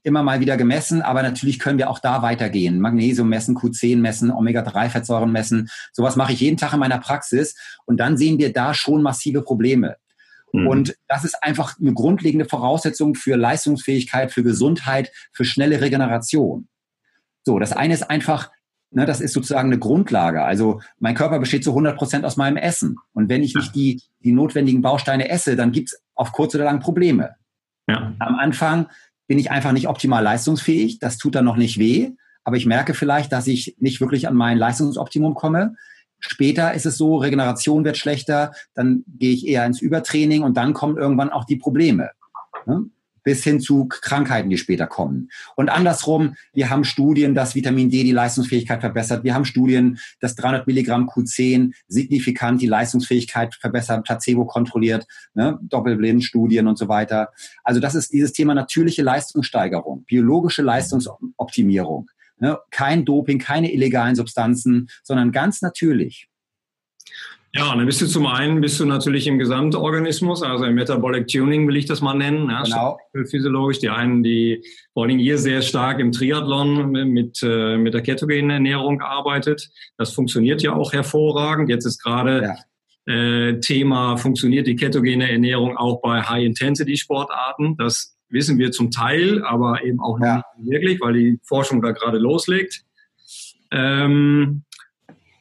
immer mal wieder gemessen, aber natürlich können wir auch da weitergehen. Magnesium messen, Q10 messen, Omega-3-Fettsäuren messen. Sowas mache ich jeden Tag in meiner Praxis und dann sehen wir da schon massive Probleme. Mhm. Und das ist einfach eine grundlegende Voraussetzung für Leistungsfähigkeit, für Gesundheit, für schnelle Regeneration. So, das eine ist einfach, ne, das ist sozusagen eine Grundlage. Also mein Körper besteht zu 100 Prozent aus meinem Essen. Und wenn ich nicht die, die notwendigen Bausteine esse, dann gibt's auf kurz oder lang Probleme. Ja. Am Anfang bin ich einfach nicht optimal leistungsfähig. Das tut dann noch nicht weh. Aber ich merke vielleicht, dass ich nicht wirklich an mein Leistungsoptimum komme. Später ist es so, Regeneration wird schlechter, dann gehe ich eher ins Übertraining und dann kommen irgendwann auch die Probleme. Ne? Bis hin zu Krankheiten, die später kommen. Und andersrum, wir haben Studien, dass Vitamin D die Leistungsfähigkeit verbessert. Wir haben Studien, dass 300 Milligramm Q10 signifikant die Leistungsfähigkeit verbessert, placebo kontrolliert, ne? Doppelblindstudien und so weiter. Also das ist dieses Thema natürliche Leistungssteigerung, biologische Leistungsoptimierung. Ne? Kein Doping, keine illegalen Substanzen, sondern ganz natürlich. Ja, und dann bist du zum einen bist du natürlich im Gesamtorganismus, also im Metabolic Tuning will ich das mal nennen. Ja, genau. Physiologisch. Die einen, die vor allem ihr sehr stark im Triathlon mit, äh, mit der ketogenen Ernährung arbeitet. Das funktioniert ja auch hervorragend. Jetzt ist gerade ja. äh, Thema, funktioniert die ketogene Ernährung auch bei High-Intensity-Sportarten? Das wissen wir zum Teil, aber eben auch ja. nicht wirklich, weil die Forschung da gerade loslegt. Ähm,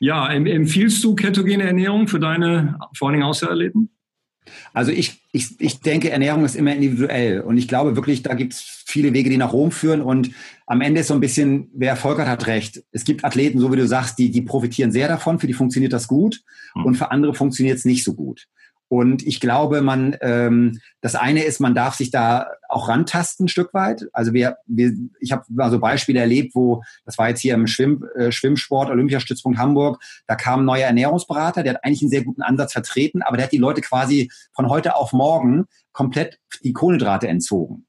ja, empfiehlst du ketogene Ernährung für deine vor allen Dingen Außerathleten? Also ich, ich, ich denke, Ernährung ist immer individuell und ich glaube wirklich, da gibt es viele Wege, die nach Rom führen und am Ende ist so ein bisschen, wer Volkert hat recht. Es gibt Athleten, so wie du sagst, die, die profitieren sehr davon, für die funktioniert das gut hm. und für andere funktioniert es nicht so gut. Und ich glaube, man, ähm, das eine ist, man darf sich da auch rantasten ein Stück weit. Also wir, wir ich habe mal so Beispiele erlebt, wo, das war jetzt hier im Schwimm, äh, Schwimmsport, Olympiastützpunkt Hamburg, da kam ein neuer Ernährungsberater, der hat eigentlich einen sehr guten Ansatz vertreten, aber der hat die Leute quasi von heute auf morgen komplett die Kohlenhydrate entzogen.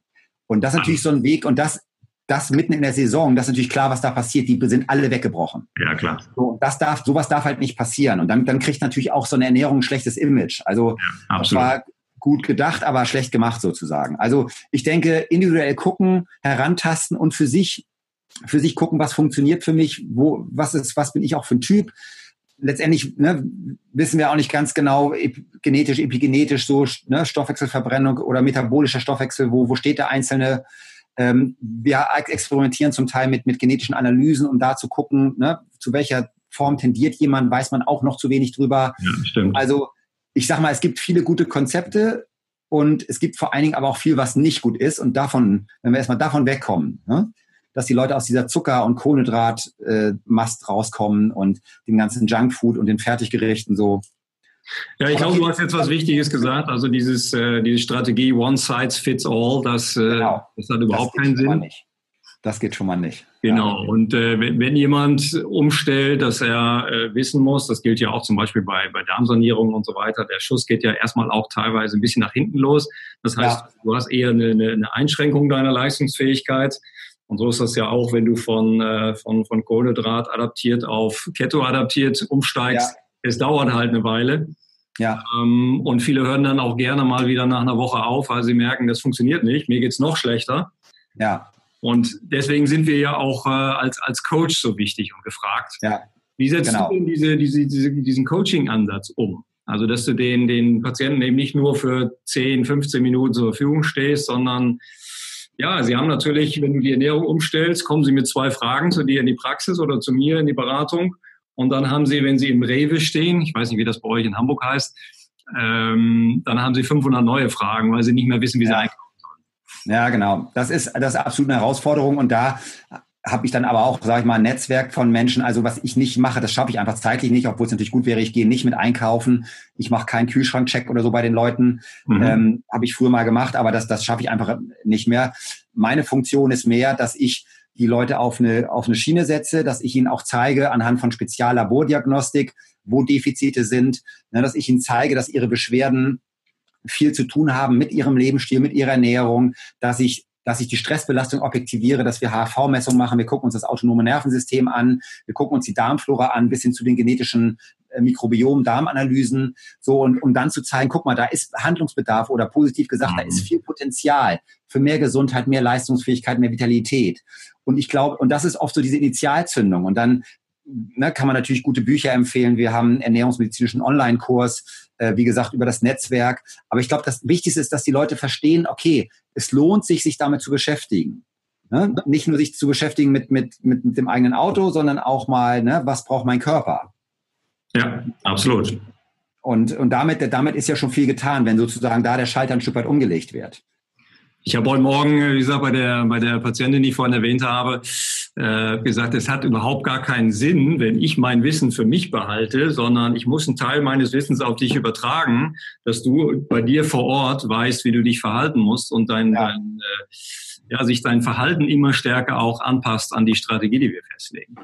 Und das ist natürlich so ein Weg, und das das mitten in der Saison, das ist natürlich klar, was da passiert. Die sind alle weggebrochen. Ja, klar. So, das darf, sowas darf halt nicht passieren. Und dann, dann kriegt natürlich auch so eine Ernährung ein schlechtes Image. Also, ja, das war gut gedacht, aber schlecht gemacht sozusagen. Also, ich denke, individuell gucken, herantasten und für sich, für sich gucken, was funktioniert für mich, wo, was ist, was bin ich auch für ein Typ. Letztendlich ne, wissen wir auch nicht ganz genau, genetisch, epigenetisch, so ne, Stoffwechselverbrennung oder metabolischer Stoffwechsel, wo, wo steht der einzelne ähm, wir experimentieren zum Teil mit, mit genetischen Analysen, um da zu gucken, ne, zu welcher Form tendiert jemand, weiß man auch noch zu wenig drüber. Ja, stimmt. Also ich sag mal, es gibt viele gute Konzepte und es gibt vor allen Dingen aber auch viel, was nicht gut ist. Und davon, wenn wir erstmal davon wegkommen, ne, dass die Leute aus dieser Zucker- und Kohlenhydratmast äh, rauskommen und dem ganzen Junkfood und den Fertiggerichten so, ja, ich glaube, du hast jetzt was Wichtiges gesagt. Also dieses, äh, diese Strategie One Size Fits All, das, äh, genau. das hat überhaupt das keinen Sinn. Das geht schon mal nicht. Genau. Ja. Und äh, wenn, wenn jemand umstellt, dass er äh, wissen muss, das gilt ja auch zum Beispiel bei, bei Darmsanierung und so weiter, der Schuss geht ja erstmal auch teilweise ein bisschen nach hinten los. Das heißt, ja. du hast eher eine, eine Einschränkung deiner Leistungsfähigkeit. Und so ist das ja auch, wenn du von, äh, von, von Kohlenhydrat adaptiert auf Keto adaptiert umsteigst. Ja es dauert halt eine Weile. Ja. Ähm, und viele hören dann auch gerne mal wieder nach einer Woche auf, weil sie merken, das funktioniert nicht, mir geht's noch schlechter. Ja. Und deswegen sind wir ja auch äh, als, als Coach so wichtig und gefragt. Ja. Wie setzt genau. du denn diese, diese, diese, diesen Coaching-Ansatz um? Also, dass du den, den Patienten eben nicht nur für 10, 15 Minuten zur Verfügung stehst, sondern ja, sie haben natürlich, wenn du die Ernährung umstellst, kommen sie mit zwei Fragen zu dir in die Praxis oder zu mir in die Beratung. Und dann haben Sie, wenn Sie im Rewe stehen, ich weiß nicht, wie das bei euch in Hamburg heißt, ähm, dann haben Sie 500 neue Fragen, weil Sie nicht mehr wissen, wie Sie ja. einkaufen sollen. Ja, genau. Das ist, das ist absolut eine Herausforderung. Und da habe ich dann aber auch, sage ich mal, ein Netzwerk von Menschen. Also was ich nicht mache, das schaffe ich einfach zeitlich nicht, obwohl es natürlich gut wäre. Ich gehe nicht mit einkaufen. Ich mache keinen Kühlschrankcheck oder so bei den Leuten. Mhm. Ähm, habe ich früher mal gemacht, aber das, das schaffe ich einfach nicht mehr. Meine Funktion ist mehr, dass ich die Leute auf eine, auf eine Schiene setze, dass ich ihnen auch zeige anhand von Speziallabordiagnostik, wo Defizite sind, ne, dass ich ihnen zeige, dass ihre Beschwerden viel zu tun haben mit ihrem Lebensstil, mit ihrer Ernährung, dass ich dass ich die Stressbelastung objektiviere, dass wir HV-Messungen machen, wir gucken uns das autonome Nervensystem an, wir gucken uns die Darmflora an, bis hin zu den genetischen äh, Mikrobiom, Darmanalysen, so und um dann zu zeigen, guck mal, da ist Handlungsbedarf oder positiv gesagt, mhm. da ist mhm. viel Potenzial für mehr Gesundheit, mehr Leistungsfähigkeit, mehr Vitalität. Und ich glaube, und das ist oft so diese Initialzündung. Und dann ne, kann man natürlich gute Bücher empfehlen. Wir haben einen ernährungsmedizinischen Online-Kurs, äh, wie gesagt, über das Netzwerk. Aber ich glaube, das Wichtigste ist, dass die Leute verstehen, okay, es lohnt sich, sich damit zu beschäftigen. Ne? Nicht nur sich zu beschäftigen mit, mit, mit, mit dem eigenen Auto, sondern auch mal, ne, was braucht mein Körper? Ja, absolut. Und, und damit, damit ist ja schon viel getan, wenn sozusagen da der Schalter ein Stück weit umgelegt wird. Ich habe heute Morgen, wie gesagt, bei der, bei der Patientin, die ich vorhin erwähnt habe, äh, gesagt, es hat überhaupt gar keinen Sinn, wenn ich mein Wissen für mich behalte, sondern ich muss einen Teil meines Wissens auf dich übertragen, dass du bei dir vor Ort weißt, wie du dich verhalten musst und dein, ja. dein äh, ja, sich dein Verhalten immer stärker auch anpasst an die Strategie, die wir festlegen.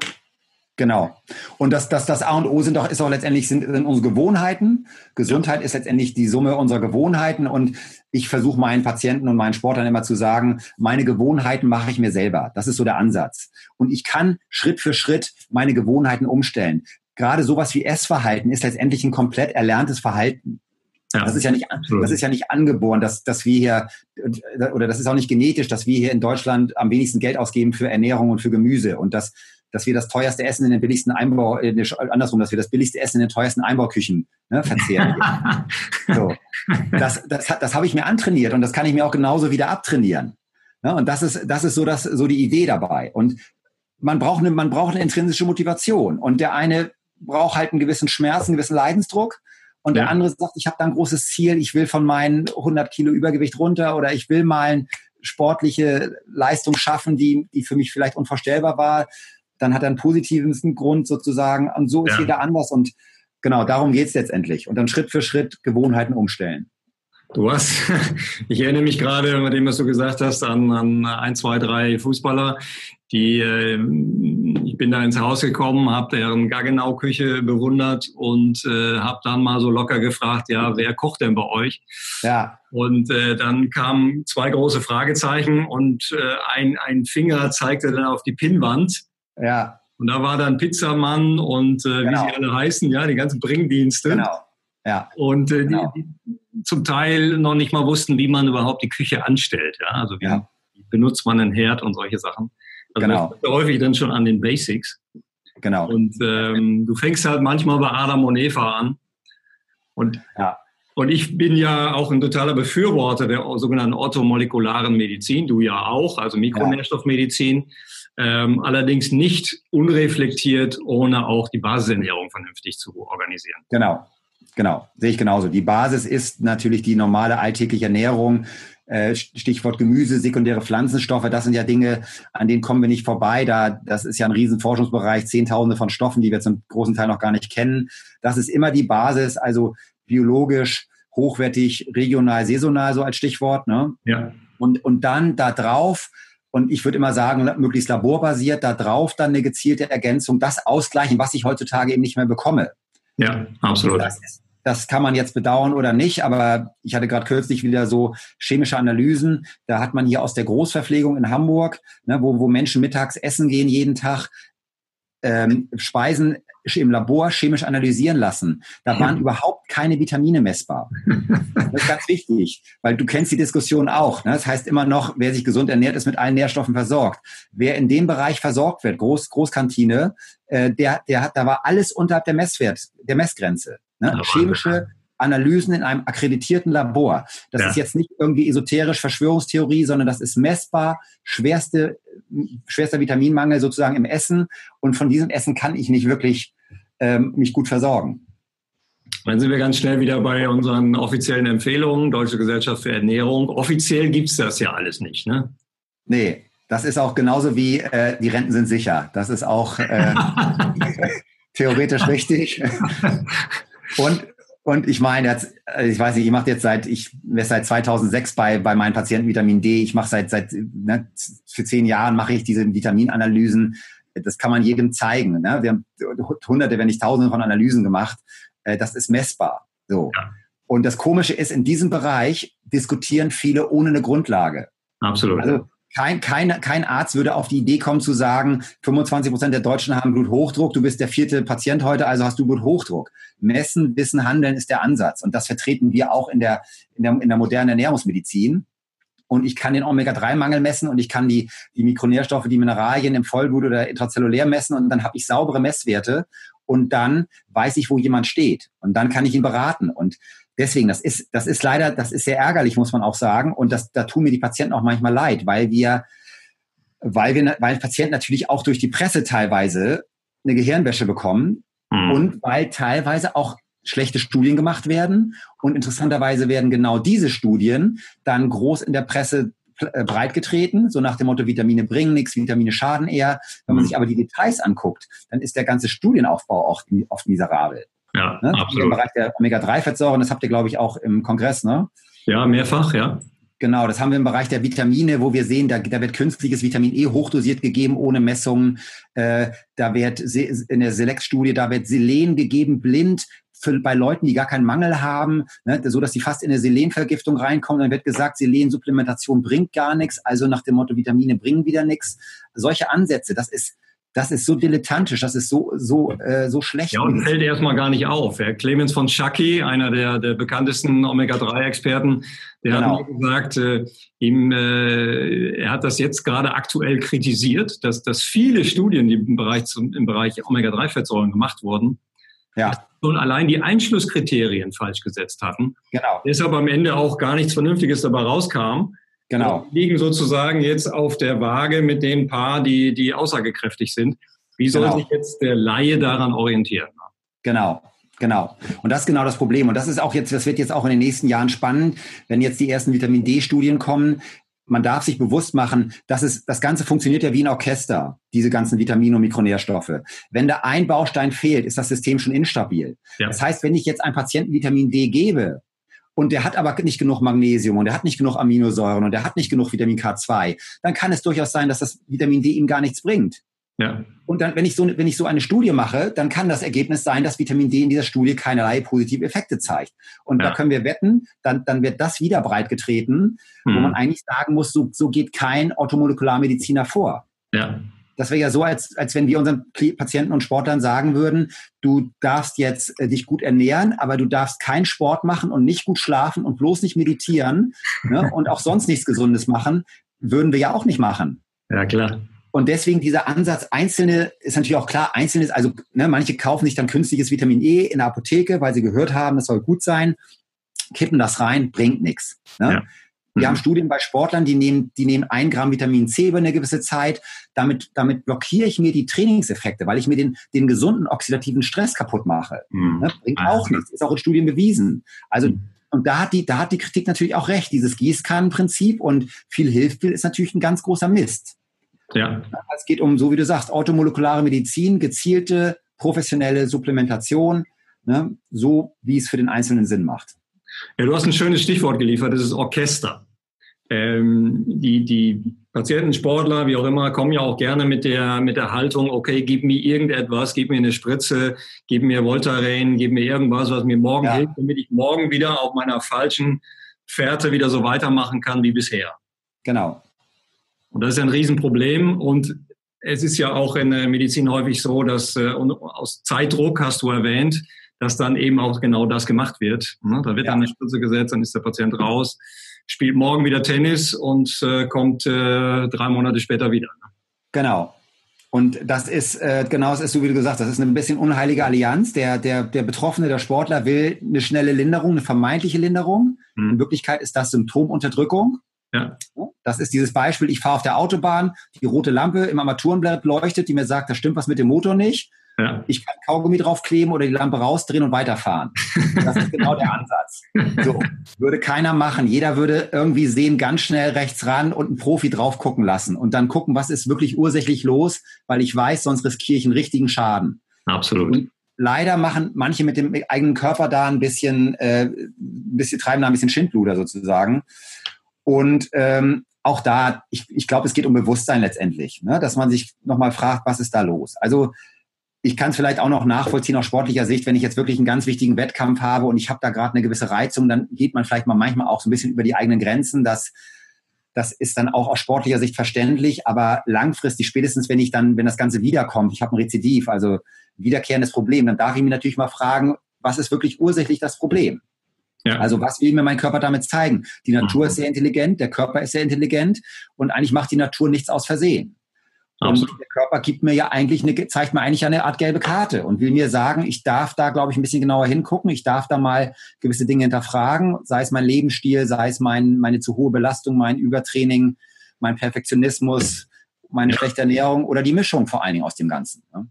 Genau. Und das, das, das A und O sind doch, ist auch letztendlich sind, sind unsere Gewohnheiten. Gesundheit ja. ist letztendlich die Summe unserer Gewohnheiten. Und ich versuche meinen Patienten und meinen Sportlern immer zu sagen, meine Gewohnheiten mache ich mir selber. Das ist so der Ansatz. Und ich kann Schritt für Schritt meine Gewohnheiten umstellen. Gerade sowas wie Essverhalten ist letztendlich ein komplett erlerntes Verhalten. Ja. Das ist ja nicht, das ist ja nicht angeboren, dass, dass wir hier, oder das ist auch nicht genetisch, dass wir hier in Deutschland am wenigsten Geld ausgeben für Ernährung und für Gemüse. Und das, dass wir das teuerste Essen in den billigsten Einbau, äh, andersrum, dass wir das billigste Essen in den teuersten Einbauküchen ne, verzehren. (laughs) so. Das, das, das habe ich mir antrainiert und das kann ich mir auch genauso wieder abtrainieren. Ne? Und das ist, das ist so, das, so die Idee dabei. Und man braucht, eine, man braucht eine intrinsische Motivation. Und der eine braucht halt einen gewissen Schmerz, einen gewissen Leidensdruck. Und der andere sagt, ich habe da ein großes Ziel, ich will von meinen 100 Kilo Übergewicht runter oder ich will mal eine sportliche Leistung schaffen, die, die für mich vielleicht unvorstellbar war dann hat er einen positiven Grund sozusagen. Und so ist ja. jeder anders. Und genau, darum geht es letztendlich. Und dann Schritt für Schritt Gewohnheiten umstellen. Du hast, (laughs) ich erinnere mich gerade, mit dem, was du gesagt hast, an, an ein, zwei, drei Fußballer, die, äh, ich bin da ins Haus gekommen, habe deren Gaggenau-Küche bewundert und äh, habe dann mal so locker gefragt, ja, wer kocht denn bei euch? Ja. Und äh, dann kamen zwei große Fragezeichen und äh, ein, ein Finger zeigte dann auf die Pinnwand ja. Und da war dann Pizzamann und äh, genau. wie sie alle heißen, ja, die ganzen Bringdienste. Genau. Ja. Und äh, genau. die, die zum Teil noch nicht mal wussten, wie man überhaupt die Küche anstellt. Ja, also wie, ja. benutzt man einen Herd und solche Sachen. Also genau. häufig dann schon an den Basics. Genau. Und ähm, du fängst halt manchmal bei Adam und Eva an. Und, ja. und ich bin ja auch ein totaler Befürworter der sogenannten orthomolekularen Medizin, du ja auch, also Mikronährstoffmedizin. Ja ähm, allerdings nicht unreflektiert, ohne auch die Basisernährung vernünftig zu organisieren. Genau, genau, sehe ich genauso. Die Basis ist natürlich die normale alltägliche Ernährung. Äh, Stichwort Gemüse, sekundäre Pflanzenstoffe, das sind ja Dinge, an denen kommen wir nicht vorbei. Da, das ist ja ein Riesenforschungsbereich, Zehntausende von Stoffen, die wir zum großen Teil noch gar nicht kennen. Das ist immer die Basis, also biologisch, hochwertig, regional, saisonal, so als Stichwort. Ne? Ja. Und, und dann da drauf und ich würde immer sagen, möglichst laborbasiert, da drauf dann eine gezielte Ergänzung, das ausgleichen, was ich heutzutage eben nicht mehr bekomme. Ja, absolut. Das, das kann man jetzt bedauern oder nicht, aber ich hatte gerade kürzlich wieder so chemische Analysen. Da hat man hier aus der Großverpflegung in Hamburg, ne, wo, wo Menschen mittags essen gehen jeden Tag, ähm, Speisen im Labor chemisch analysieren lassen. Da waren überhaupt keine Vitamine messbar. (laughs) Das ist ganz wichtig, weil du kennst die Diskussion auch. Ne? Das heißt immer noch, wer sich gesund ernährt, ist mit allen Nährstoffen versorgt. Wer in dem Bereich versorgt wird, Groß, Großkantine, äh, der, der hat, da war alles unterhalb der Messwert, der Messgrenze. Ne? Chemische Analysen in einem akkreditierten Labor. Das ja. ist jetzt nicht irgendwie esoterisch Verschwörungstheorie, sondern das ist messbar, schwerste, schwerster Vitaminmangel sozusagen im Essen. Und von diesem Essen kann ich nicht wirklich ähm, mich gut versorgen. Dann sind wir ganz schnell wieder bei unseren offiziellen Empfehlungen, Deutsche Gesellschaft für Ernährung. Offiziell gibt es das ja alles nicht, ne? Nee, das ist auch genauso wie äh, die Renten sind sicher. Das ist auch äh, (laughs) theoretisch richtig. Und und ich meine jetzt, äh, ich weiß nicht, ich mache jetzt seit, ich bin seit 2006 bei, bei meinen Patienten Vitamin D. Ich mache seit, seit ne, für zehn Jahren mache ich diese Vitaminanalysen. Das kann man jedem zeigen. Ne? Wir haben hunderte, wenn nicht tausende von Analysen gemacht. Äh, das ist messbar. So. Ja. Und das Komische ist, in diesem Bereich diskutieren viele ohne eine Grundlage. Absolut. Also, kein, kein, kein Arzt würde auf die Idee kommen zu sagen, 25 Prozent der Deutschen haben Bluthochdruck, du bist der vierte Patient heute, also hast du Bluthochdruck. Messen, Wissen, Handeln ist der Ansatz. Und das vertreten wir auch in der, in der, in der modernen Ernährungsmedizin. Und ich kann den Omega-3-Mangel messen und ich kann die, die Mikronährstoffe, die Mineralien im Vollblut oder intrazellulär messen und dann habe ich saubere Messwerte und dann weiß ich, wo jemand steht. Und dann kann ich ihn beraten. Und deswegen, das ist, das ist leider, das ist sehr ärgerlich, muss man auch sagen. Und das, da tun mir die Patienten auch manchmal leid, weil wir, weil wir, weil Patienten natürlich auch durch die Presse teilweise eine Gehirnwäsche bekommen mhm. und weil teilweise auch schlechte Studien gemacht werden. Und interessanterweise werden genau diese Studien dann groß in der Presse äh, breit getreten, so nach dem Motto, Vitamine bringen nichts, Vitamine schaden eher. Wenn man mhm. sich aber die Details anguckt, dann ist der ganze Studienaufbau oft, oft miserabel. Ja, ne? absolut. Im Bereich der Omega-3-Fettsäuren, das habt ihr, glaube ich, auch im Kongress, ne? Ja, mehrfach, ja. Genau, das haben wir im Bereich der Vitamine, wo wir sehen, da, da wird künstliches Vitamin E hochdosiert gegeben, ohne Messungen. Äh, da wird in der Select-Studie, da wird Selen gegeben, blind, für, bei Leuten, die gar keinen Mangel haben, ne, so dass sie fast in eine Selenvergiftung reinkommen. Dann wird gesagt, Selensupplementation bringt gar nichts, also nach dem Motto, Vitamine bringen wieder nichts. Solche Ansätze, das ist das ist so dilettantisch, das ist so, so, äh, so schlecht. Ja, und fällt erstmal gar nicht auf. Herr Clemens von Schacki, einer der, der bekanntesten Omega-3-Experten, der genau. hat mir gesagt, äh, ihm, äh, er hat das jetzt gerade aktuell kritisiert, dass, dass viele Studien, die im Bereich, zum, im Bereich Omega-3-Fettsäuren gemacht wurden, ja. schon allein die Einschlusskriterien falsch gesetzt hatten. Genau. Deshalb am Ende auch gar nichts Vernünftiges dabei rauskam. Genau. Wir liegen sozusagen jetzt auf der Waage mit den paar, die, die aussagekräftig sind. Wie soll genau. sich jetzt der Laie daran orientieren? Genau. Genau. Und das ist genau das Problem. Und das ist auch jetzt, das wird jetzt auch in den nächsten Jahren spannend, wenn jetzt die ersten Vitamin D-Studien kommen. Man darf sich bewusst machen, dass es, das Ganze funktioniert ja wie ein Orchester, diese ganzen Vitamine und Mikronährstoffe. Wenn da ein Baustein fehlt, ist das System schon instabil. Ja. Das heißt, wenn ich jetzt einem Patienten Vitamin D gebe, und der hat aber nicht genug Magnesium und der hat nicht genug Aminosäuren und der hat nicht genug Vitamin K2, dann kann es durchaus sein, dass das Vitamin D ihm gar nichts bringt. Ja. Und dann, wenn ich so, wenn ich so eine Studie mache, dann kann das Ergebnis sein, dass Vitamin D in dieser Studie keinerlei positive Effekte zeigt. Und ja. da können wir wetten, dann, dann wird das wieder breitgetreten, hm. wo man eigentlich sagen muss, so, so geht kein Automolekularmediziner vor. Ja. Das wäre ja so, als, als wenn wir unseren Patienten und Sportlern sagen würden, du darfst jetzt äh, dich gut ernähren, aber du darfst keinen Sport machen und nicht gut schlafen und bloß nicht meditieren ne, und auch sonst nichts Gesundes machen, würden wir ja auch nicht machen. Ja, klar. Und deswegen dieser Ansatz, einzelne, ist natürlich auch klar, einzelnes, also ne, manche kaufen sich dann künstliches Vitamin E in der Apotheke, weil sie gehört haben, das soll gut sein, kippen das rein, bringt nichts. Ne? Ja. Wir mhm. haben Studien bei Sportlern, die nehmen, die nehmen ein Gramm Vitamin C über eine gewisse Zeit. Damit, damit blockiere ich mir die Trainingseffekte, weil ich mir den, den gesunden oxidativen Stress kaputt mache. Mhm. Ne? Bringt ah, auch nichts. Ist auch in Studien bewiesen. Also, mhm. und da hat die, da hat die Kritik natürlich auch recht. Dieses Gießkannenprinzip und viel hilft viel ist natürlich ein ganz großer Mist. Ja. Es geht um, so wie du sagst, automolekulare Medizin, gezielte, professionelle Supplementation, ne? so wie es für den Einzelnen Sinn macht. Ja, du hast ein schönes Stichwort geliefert, das ist Orchester ähm, die, die Patienten, Sportler, wie auch immer, kommen ja auch gerne mit der, mit der Haltung, okay, gib mir irgendetwas, gib mir eine Spritze, gib mir Voltaren, gib mir irgendwas, was mir morgen ja. hilft, damit ich morgen wieder auf meiner falschen Fährte wieder so weitermachen kann wie bisher. Genau. Und das ist ein Riesenproblem und es ist ja auch in der Medizin häufig so, dass äh, aus Zeitdruck, hast du erwähnt, dass dann eben auch genau das gemacht wird. Ne? Da wird ja. dann eine Spritze gesetzt, dann ist der Patient raus spielt morgen wieder Tennis und äh, kommt äh, drei Monate später wieder. Genau. Und das ist, äh, genau, es ist so, wie du gesagt hast, das ist eine bisschen unheilige Allianz. Der, der, der Betroffene, der Sportler will eine schnelle Linderung, eine vermeintliche Linderung. Mhm. In Wirklichkeit ist das Symptomunterdrückung. Ja. Das ist dieses Beispiel, ich fahre auf der Autobahn, die rote Lampe im Armaturenblatt leuchtet, die mir sagt, da stimmt was mit dem Motor nicht. Ja. Ich kann Kaugummi draufkleben oder die Lampe rausdrehen und weiterfahren. Das ist genau der Ansatz. So, würde keiner machen. Jeder würde irgendwie sehen, ganz schnell rechts ran und einen Profi drauf gucken lassen und dann gucken, was ist wirklich ursächlich los, weil ich weiß, sonst riskiere ich einen richtigen Schaden. Absolut. Und leider machen manche mit dem eigenen Körper da ein bisschen, äh, ein bisschen treiben da ein bisschen Schindluder sozusagen. Und ähm, auch da, ich, ich glaube, es geht um Bewusstsein letztendlich, ne? dass man sich nochmal fragt, was ist da los? Also ich kann es vielleicht auch noch nachvollziehen aus sportlicher Sicht, wenn ich jetzt wirklich einen ganz wichtigen Wettkampf habe und ich habe da gerade eine gewisse Reizung, dann geht man vielleicht mal manchmal auch so ein bisschen über die eigenen Grenzen. Das, das ist dann auch aus sportlicher Sicht verständlich, aber langfristig, spätestens wenn ich dann, wenn das Ganze wiederkommt, ich habe ein Rezidiv, also wiederkehrendes Problem, dann darf ich mir natürlich mal fragen, was ist wirklich ursächlich das Problem? Ja. Also was will mir mein Körper damit zeigen? Die Natur mhm. ist sehr intelligent, der Körper ist sehr intelligent und eigentlich macht die Natur nichts aus Versehen. Und der Körper gibt mir ja eigentlich eine, zeigt mir eigentlich eine Art gelbe Karte und will mir sagen, ich darf da, glaube ich, ein bisschen genauer hingucken. Ich darf da mal gewisse Dinge hinterfragen, sei es mein Lebensstil, sei es mein, meine zu hohe Belastung, mein Übertraining, mein Perfektionismus, meine ja. schlechte Ernährung oder die Mischung vor allen Dingen aus dem Ganzen. Ne?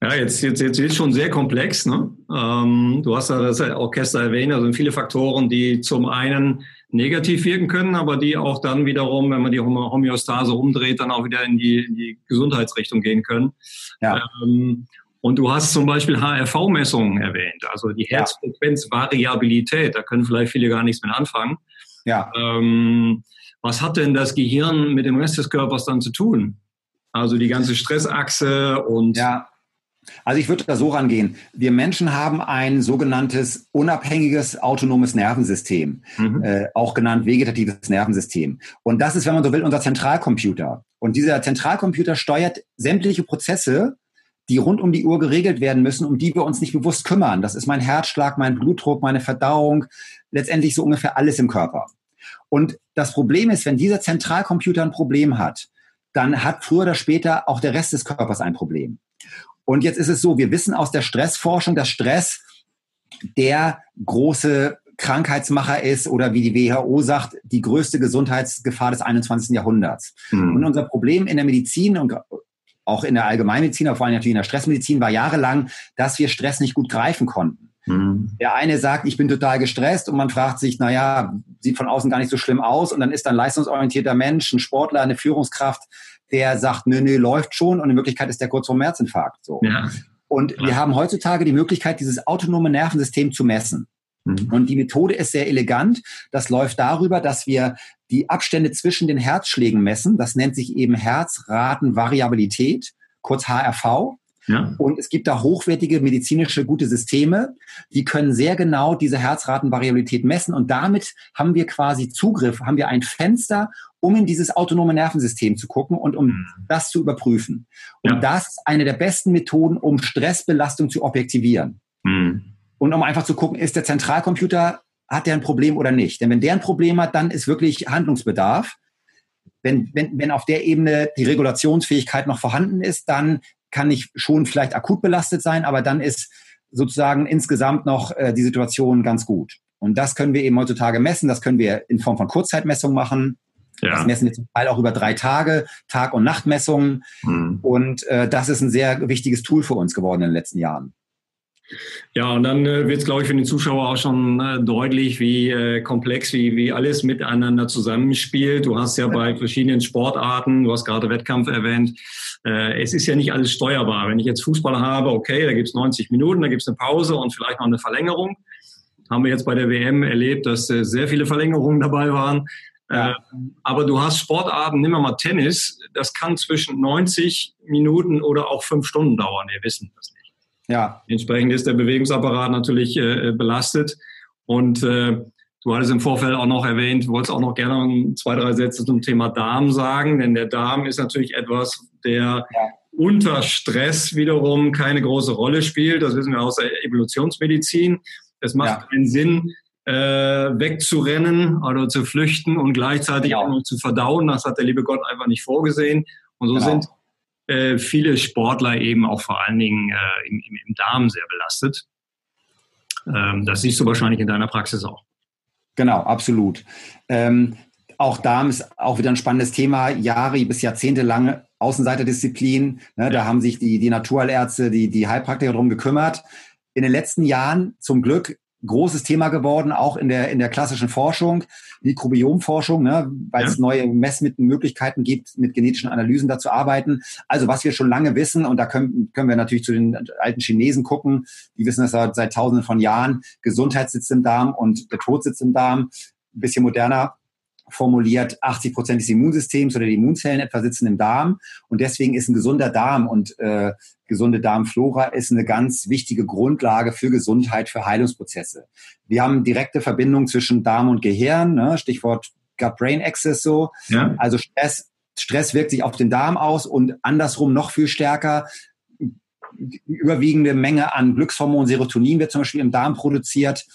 Ja, jetzt, jetzt, jetzt wird schon sehr komplex. Ne? Ähm, du hast ja das Orchester erwähnt, also viele Faktoren, die zum einen negativ wirken können, aber die auch dann wiederum, wenn man die Homöostase umdreht, dann auch wieder in die, in die Gesundheitsrichtung gehen können. Ja. Ähm, und du hast zum Beispiel HRV-Messungen erwähnt, also die Herzfrequenzvariabilität. Da können vielleicht viele gar nichts mit anfangen. Ja. Ähm, was hat denn das Gehirn mit dem Rest des Körpers dann zu tun? Also die ganze Stressachse und ja. Also ich würde da so rangehen. Wir Menschen haben ein sogenanntes unabhängiges autonomes Nervensystem, mhm. äh, auch genannt vegetatives Nervensystem. Und das ist, wenn man so will, unser Zentralcomputer. Und dieser Zentralcomputer steuert sämtliche Prozesse, die rund um die Uhr geregelt werden müssen, um die wir uns nicht bewusst kümmern. Das ist mein Herzschlag, mein Blutdruck, meine Verdauung, letztendlich so ungefähr alles im Körper. Und das Problem ist, wenn dieser Zentralcomputer ein Problem hat, dann hat früher oder später auch der Rest des Körpers ein Problem. Und jetzt ist es so, wir wissen aus der Stressforschung, dass Stress der große Krankheitsmacher ist oder wie die WHO sagt, die größte Gesundheitsgefahr des 21. Jahrhunderts. Mhm. Und unser Problem in der Medizin und auch in der Allgemeinmedizin, vor allem natürlich in der Stressmedizin, war jahrelang, dass wir Stress nicht gut greifen konnten. Mhm. Der eine sagt, ich bin total gestresst und man fragt sich, na ja, sieht von außen gar nicht so schlimm aus und dann ist ein leistungsorientierter Mensch, ein Sportler, eine Führungskraft, der sagt, nö, nö, läuft schon und in Wirklichkeit ist der kurz vorm Herzinfarkt. So. Ja. Und ja. wir haben heutzutage die Möglichkeit, dieses autonome Nervensystem zu messen. Mhm. Und die Methode ist sehr elegant. Das läuft darüber, dass wir die Abstände zwischen den Herzschlägen messen. Das nennt sich eben Herzratenvariabilität, kurz HRV. Ja. Und es gibt da hochwertige medizinische gute Systeme, die können sehr genau diese Herzratenvariabilität messen und damit haben wir quasi Zugriff, haben wir ein Fenster, um in dieses autonome Nervensystem zu gucken und um mhm. das zu überprüfen. Und ja. das ist eine der besten Methoden, um Stressbelastung zu objektivieren. Mhm. Und um einfach zu gucken, ist der Zentralcomputer, hat der ein Problem oder nicht? Denn wenn der ein Problem hat, dann ist wirklich Handlungsbedarf. Wenn, wenn, wenn auf der Ebene die Regulationsfähigkeit noch vorhanden ist, dann kann ich schon vielleicht akut belastet sein, aber dann ist sozusagen insgesamt noch äh, die Situation ganz gut. Und das können wir eben heutzutage messen. Das können wir in Form von Kurzzeitmessung machen. Ja. Das messen wir zum Teil auch über drei Tage, Tag- und Nachtmessungen. Mhm. Und äh, das ist ein sehr wichtiges Tool für uns geworden in den letzten Jahren. Ja, und dann äh, wird es, glaube ich, für den Zuschauer auch schon äh, deutlich, wie äh, komplex, wie, wie alles miteinander zusammenspielt. Du hast ja bei verschiedenen Sportarten, du hast gerade Wettkampf erwähnt, äh, es ist ja nicht alles steuerbar. Wenn ich jetzt Fußball habe, okay, da gibt es 90 Minuten, da gibt es eine Pause und vielleicht noch eine Verlängerung. Haben wir jetzt bei der WM erlebt, dass äh, sehr viele Verlängerungen dabei waren. Ja. Äh, aber du hast Sportarten, nimm mal Tennis, das kann zwischen 90 Minuten oder auch fünf Stunden dauern. Wir wissen das nicht. Ja. Entsprechend ist der Bewegungsapparat natürlich äh, belastet. Und äh, du hattest im Vorfeld auch noch erwähnt, du wolltest auch noch gerne zwei, drei Sätze zum Thema Darm sagen, denn der Darm ist natürlich etwas, der ja. unter Stress wiederum keine große Rolle spielt. Das wissen wir aus der Evolutionsmedizin. Es macht ja. keinen Sinn, äh, wegzurennen oder zu flüchten und gleichzeitig ja. auch noch zu verdauen. Das hat der liebe Gott einfach nicht vorgesehen. Und so genau. sind äh, viele Sportler eben auch vor allen Dingen äh, im, im, Darm sehr belastet. Ähm, das siehst du wahrscheinlich in deiner Praxis auch. Genau, absolut. Ähm, auch Darm ist auch wieder ein spannendes Thema. Jahre bis Jahrzehnte lang Außenseiterdisziplin. Ne, ja. Da haben sich die, die Naturheilärzte, die, die Heilpraktiker darum gekümmert. In den letzten Jahren zum Glück großes Thema geworden, auch in der, in der klassischen Forschung, Mikrobiomforschung, ne, weil ja. es neue Messmittelmöglichkeiten gibt, mit genetischen Analysen dazu arbeiten. Also was wir schon lange wissen, und da können, können wir natürlich zu den alten Chinesen gucken, die wissen das seit, seit tausenden von Jahren, Gesundheit sitzt im Darm und der Tod sitzt im Darm. Ein bisschen moderner formuliert, 80 Prozent des Immunsystems oder die Immunzellen etwa sitzen im Darm. Und deswegen ist ein gesunder Darm und äh, gesunde Darmflora ist eine ganz wichtige Grundlage für Gesundheit, für Heilungsprozesse. Wir haben direkte Verbindung zwischen Darm und Gehirn, ne? Stichwort Gut-Brain-Axis so. Ja. Also Stress, Stress wirkt sich auf den Darm aus und andersrum noch viel stärker. Die überwiegende Menge an Glückshormon Serotonin wird zum Beispiel im Darm produziert.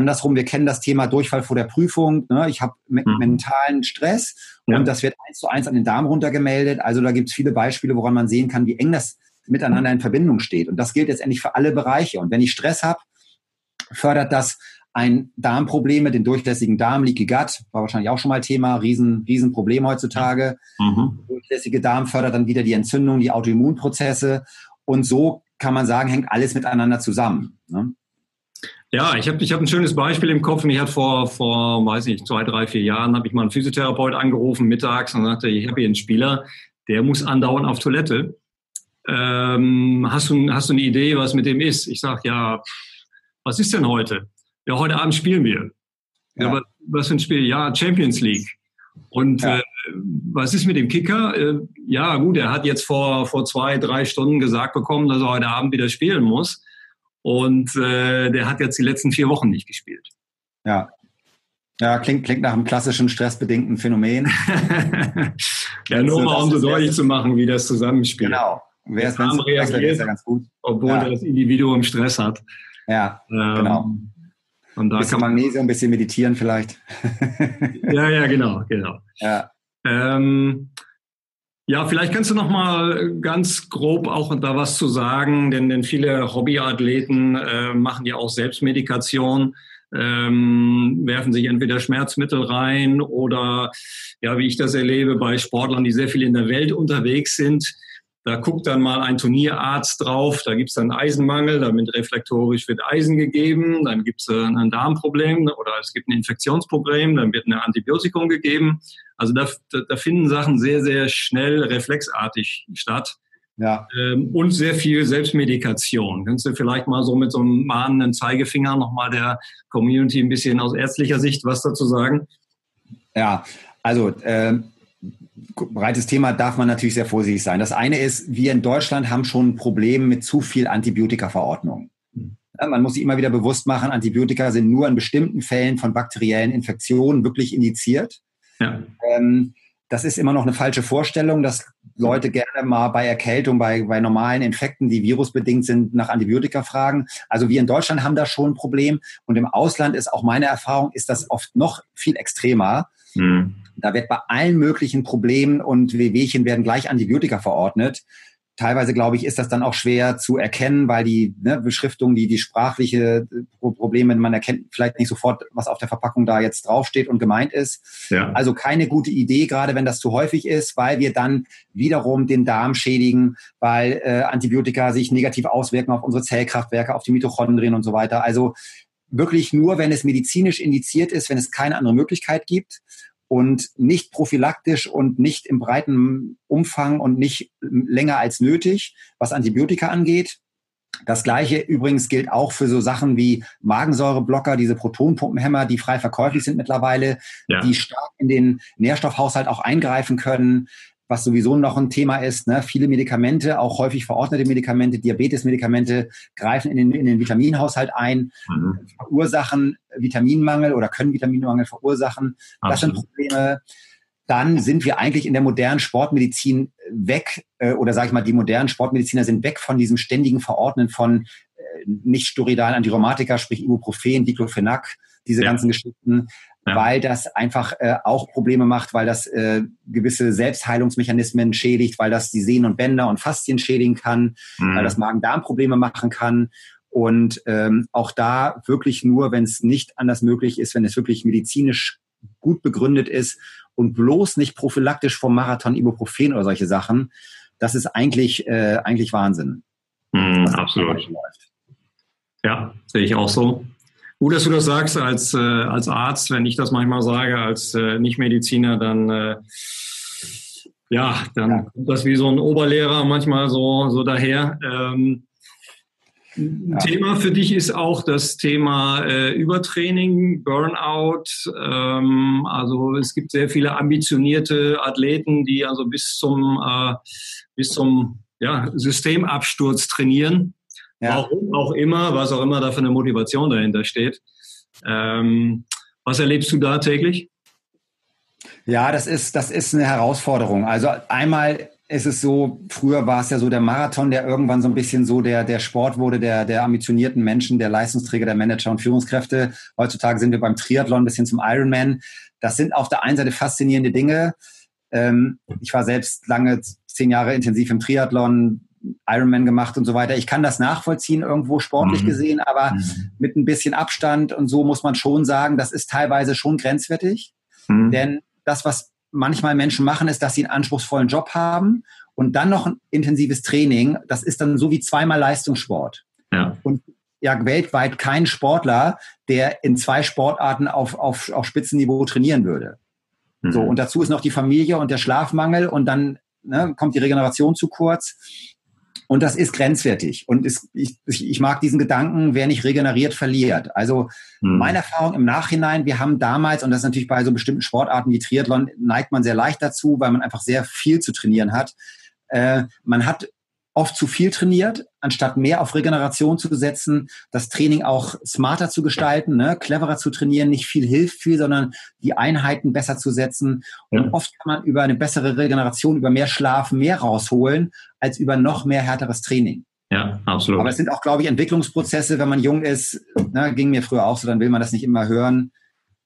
Andersrum, wir kennen das Thema Durchfall vor der Prüfung. Ne? Ich habe me mhm. mentalen Stress ja. und das wird eins zu eins an den Darm runtergemeldet. Also da gibt es viele Beispiele, woran man sehen kann, wie eng das miteinander in Verbindung steht. Und das gilt letztendlich für alle Bereiche. Und wenn ich Stress habe, fördert das ein Darmprobleme, den durchlässigen Darm, Leaky Gut, war wahrscheinlich auch schon mal Thema, riesen, riesen Problem heutzutage. Mhm. Durchlässige Darm fördert dann wieder die Entzündung, die Autoimmunprozesse. Und so kann man sagen, hängt alles miteinander zusammen. Ne? Ja, ich habe ich hab ein schönes Beispiel im Kopf. Mich hat vor, vor, weiß nicht, zwei, drei, vier Jahren, habe ich mal einen Physiotherapeut angerufen mittags und sagte, ich habe hier einen Spieler, der muss andauernd auf Toilette. Ähm, hast, du, hast du eine Idee, was mit dem ist? Ich sage, ja, was ist denn heute? Ja, heute Abend spielen wir. Ja. ja was, was für ein Spiel? Ja, Champions League. Und ja. äh, was ist mit dem Kicker? Äh, ja, gut, er hat jetzt vor, vor zwei, drei Stunden gesagt bekommen, dass er heute Abend wieder spielen muss. Und äh, der hat jetzt die letzten vier Wochen nicht gespielt. Ja. Ja, klingt, klingt nach einem klassischen stressbedingten Phänomen. (laughs) ja, nur mal um so deutlich zu machen, wie das zusammenspielt. Genau. Wer ist, wenn reagiert, ja ganz gut. Obwohl ja. das Individuum Stress hat. Ja, ähm, genau. Und da bisschen kann man Magnesium, ein bisschen meditieren vielleicht. ja, ja, genau, genau. Ja. Ähm, ja, vielleicht kannst du noch mal ganz grob auch da was zu sagen, denn, denn viele Hobbyathleten äh, machen ja auch Selbstmedikation, ähm, werfen sich entweder Schmerzmittel rein oder ja, wie ich das erlebe bei Sportlern, die sehr viel in der Welt unterwegs sind, da guckt dann mal ein Turnierarzt drauf, da gibt es dann Eisenmangel, damit reflektorisch wird Eisen gegeben, dann gibt es äh, ein Darmproblem oder es gibt ein Infektionsproblem, dann wird ein Antibiotikum gegeben. Also da, da finden Sachen sehr, sehr schnell reflexartig statt. Ja. Ähm, und sehr viel Selbstmedikation. Kannst du vielleicht mal so mit so einem mahnenden Zeigefinger nochmal der Community ein bisschen aus ärztlicher Sicht was dazu sagen? Ja, also äh, breites Thema darf man natürlich sehr vorsichtig sein. Das eine ist, wir in Deutschland haben schon ein Problem mit zu viel Antibiotika-Verordnung. Man muss sich immer wieder bewusst machen, Antibiotika sind nur in bestimmten Fällen von bakteriellen Infektionen wirklich indiziert. Ja. Ähm, das ist immer noch eine falsche Vorstellung, dass Leute gerne mal bei Erkältung, bei, bei normalen Infekten, die virusbedingt sind, nach Antibiotika fragen. Also wir in Deutschland haben da schon ein Problem. Und im Ausland ist auch meine Erfahrung, ist das oft noch viel extremer. Mhm. Da wird bei allen möglichen Problemen und Wehwehchen werden gleich Antibiotika verordnet. Teilweise, glaube ich, ist das dann auch schwer zu erkennen, weil die ne, Beschriftung, die, die sprachliche Probleme, man erkennt vielleicht nicht sofort, was auf der Verpackung da jetzt draufsteht und gemeint ist. Ja. Also keine gute Idee, gerade wenn das zu häufig ist, weil wir dann wiederum den Darm schädigen, weil äh, Antibiotika sich negativ auswirken auf unsere Zellkraftwerke, auf die Mitochondrien und so weiter. Also wirklich nur, wenn es medizinisch indiziert ist, wenn es keine andere Möglichkeit gibt und nicht prophylaktisch und nicht im breiten Umfang und nicht länger als nötig, was Antibiotika angeht. Das gleiche übrigens gilt auch für so Sachen wie Magensäureblocker, diese Protonpumpenhämmer, die frei verkäuflich sind mittlerweile, ja. die stark in den Nährstoffhaushalt auch eingreifen können was sowieso noch ein Thema ist. Ne? Viele Medikamente, auch häufig verordnete Medikamente, Diabetesmedikamente, greifen in den, in den Vitaminhaushalt ein, mhm. verursachen Vitaminmangel oder können Vitaminmangel verursachen. Das sind Probleme. Dann sind wir eigentlich in der modernen Sportmedizin weg, äh, oder sage ich mal, die modernen Sportmediziner sind weg von diesem ständigen Verordnen von äh, nicht steroidalen Antirheumatika, sprich Ibuprofen, Diclofenac, diese ja. ganzen Geschichten, ja. weil das einfach äh, auch Probleme macht, weil das äh, gewisse Selbstheilungsmechanismen schädigt, weil das die Sehnen und Bänder und Faszien schädigen kann, mhm. weil das Magen-Darm-Probleme machen kann. Und ähm, auch da wirklich nur, wenn es nicht anders möglich ist, wenn es wirklich medizinisch gut begründet ist und bloß nicht prophylaktisch vom Marathon Ibuprofen oder solche Sachen, das ist eigentlich, äh, eigentlich Wahnsinn. Mm, absolut. Ja, sehe ich auch so. Gut, dass du das sagst als, äh, als Arzt. Wenn ich das manchmal sage als äh, Nichtmediziner, dann äh, ja, dann ja. kommt das wie so ein Oberlehrer manchmal so, so daher. Ähm, ja. Thema für dich ist auch das Thema äh, Übertraining, Burnout. Ähm, also es gibt sehr viele ambitionierte Athleten, die also bis zum, äh, bis zum ja, Systemabsturz trainieren. Ja. Warum auch immer, was auch immer da für eine Motivation dahinter steht. Ähm, was erlebst du da täglich? Ja, das ist, das ist eine Herausforderung. Also einmal ist es so, früher war es ja so der Marathon, der irgendwann so ein bisschen so der, der Sport wurde, der, der ambitionierten Menschen, der Leistungsträger, der Manager und Führungskräfte. Heutzutage sind wir beim Triathlon bis hin zum Ironman. Das sind auf der einen Seite faszinierende Dinge. Ähm, ich war selbst lange, zehn Jahre intensiv im Triathlon, Ironman gemacht und so weiter. Ich kann das nachvollziehen irgendwo sportlich mhm. gesehen, aber mhm. mit ein bisschen Abstand und so muss man schon sagen, das ist teilweise schon grenzwertig. Mhm. Denn das, was manchmal Menschen machen, ist, dass sie einen anspruchsvollen Job haben und dann noch ein intensives Training. Das ist dann so wie zweimal Leistungssport. Ja. Und ja weltweit keinen Sportler, der in zwei Sportarten auf, auf, auf Spitzenniveau trainieren würde. Mhm. So, und dazu ist noch die Familie und der Schlafmangel und dann ne, kommt die Regeneration zu kurz. Und das ist grenzwertig. Und ist, ich, ich mag diesen Gedanken, wer nicht regeneriert, verliert. Also mhm. meine Erfahrung im Nachhinein, wir haben damals, und das ist natürlich bei so bestimmten Sportarten wie Triathlon, neigt man sehr leicht dazu, weil man einfach sehr viel zu trainieren hat. Äh, man hat oft zu viel trainiert, anstatt mehr auf Regeneration zu setzen, das Training auch smarter zu gestalten, ne? cleverer zu trainieren, nicht viel hilft viel, sondern die Einheiten besser zu setzen. Und ja. oft kann man über eine bessere Regeneration, über mehr Schlaf mehr rausholen, als über noch mehr härteres Training. Ja, absolut. Aber es sind auch, glaube ich, Entwicklungsprozesse, wenn man jung ist, ne, ging mir früher auch so, dann will man das nicht immer hören.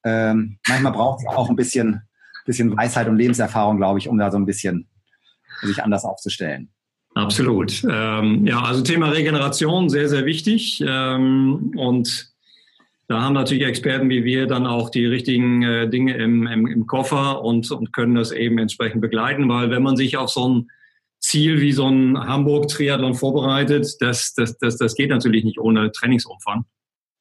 Ähm, manchmal braucht es auch ein bisschen, bisschen Weisheit und Lebenserfahrung, glaube ich, um da so ein bisschen sich anders aufzustellen. Absolut. Ähm, ja, also Thema Regeneration sehr, sehr wichtig. Ähm, und da haben natürlich Experten wie wir dann auch die richtigen äh, Dinge im, im, im Koffer und, und können das eben entsprechend begleiten, weil wenn man sich auf so ein Ziel wie so ein Hamburg-Triathlon vorbereitet, das, das, das, das geht natürlich nicht ohne Trainingsumfang.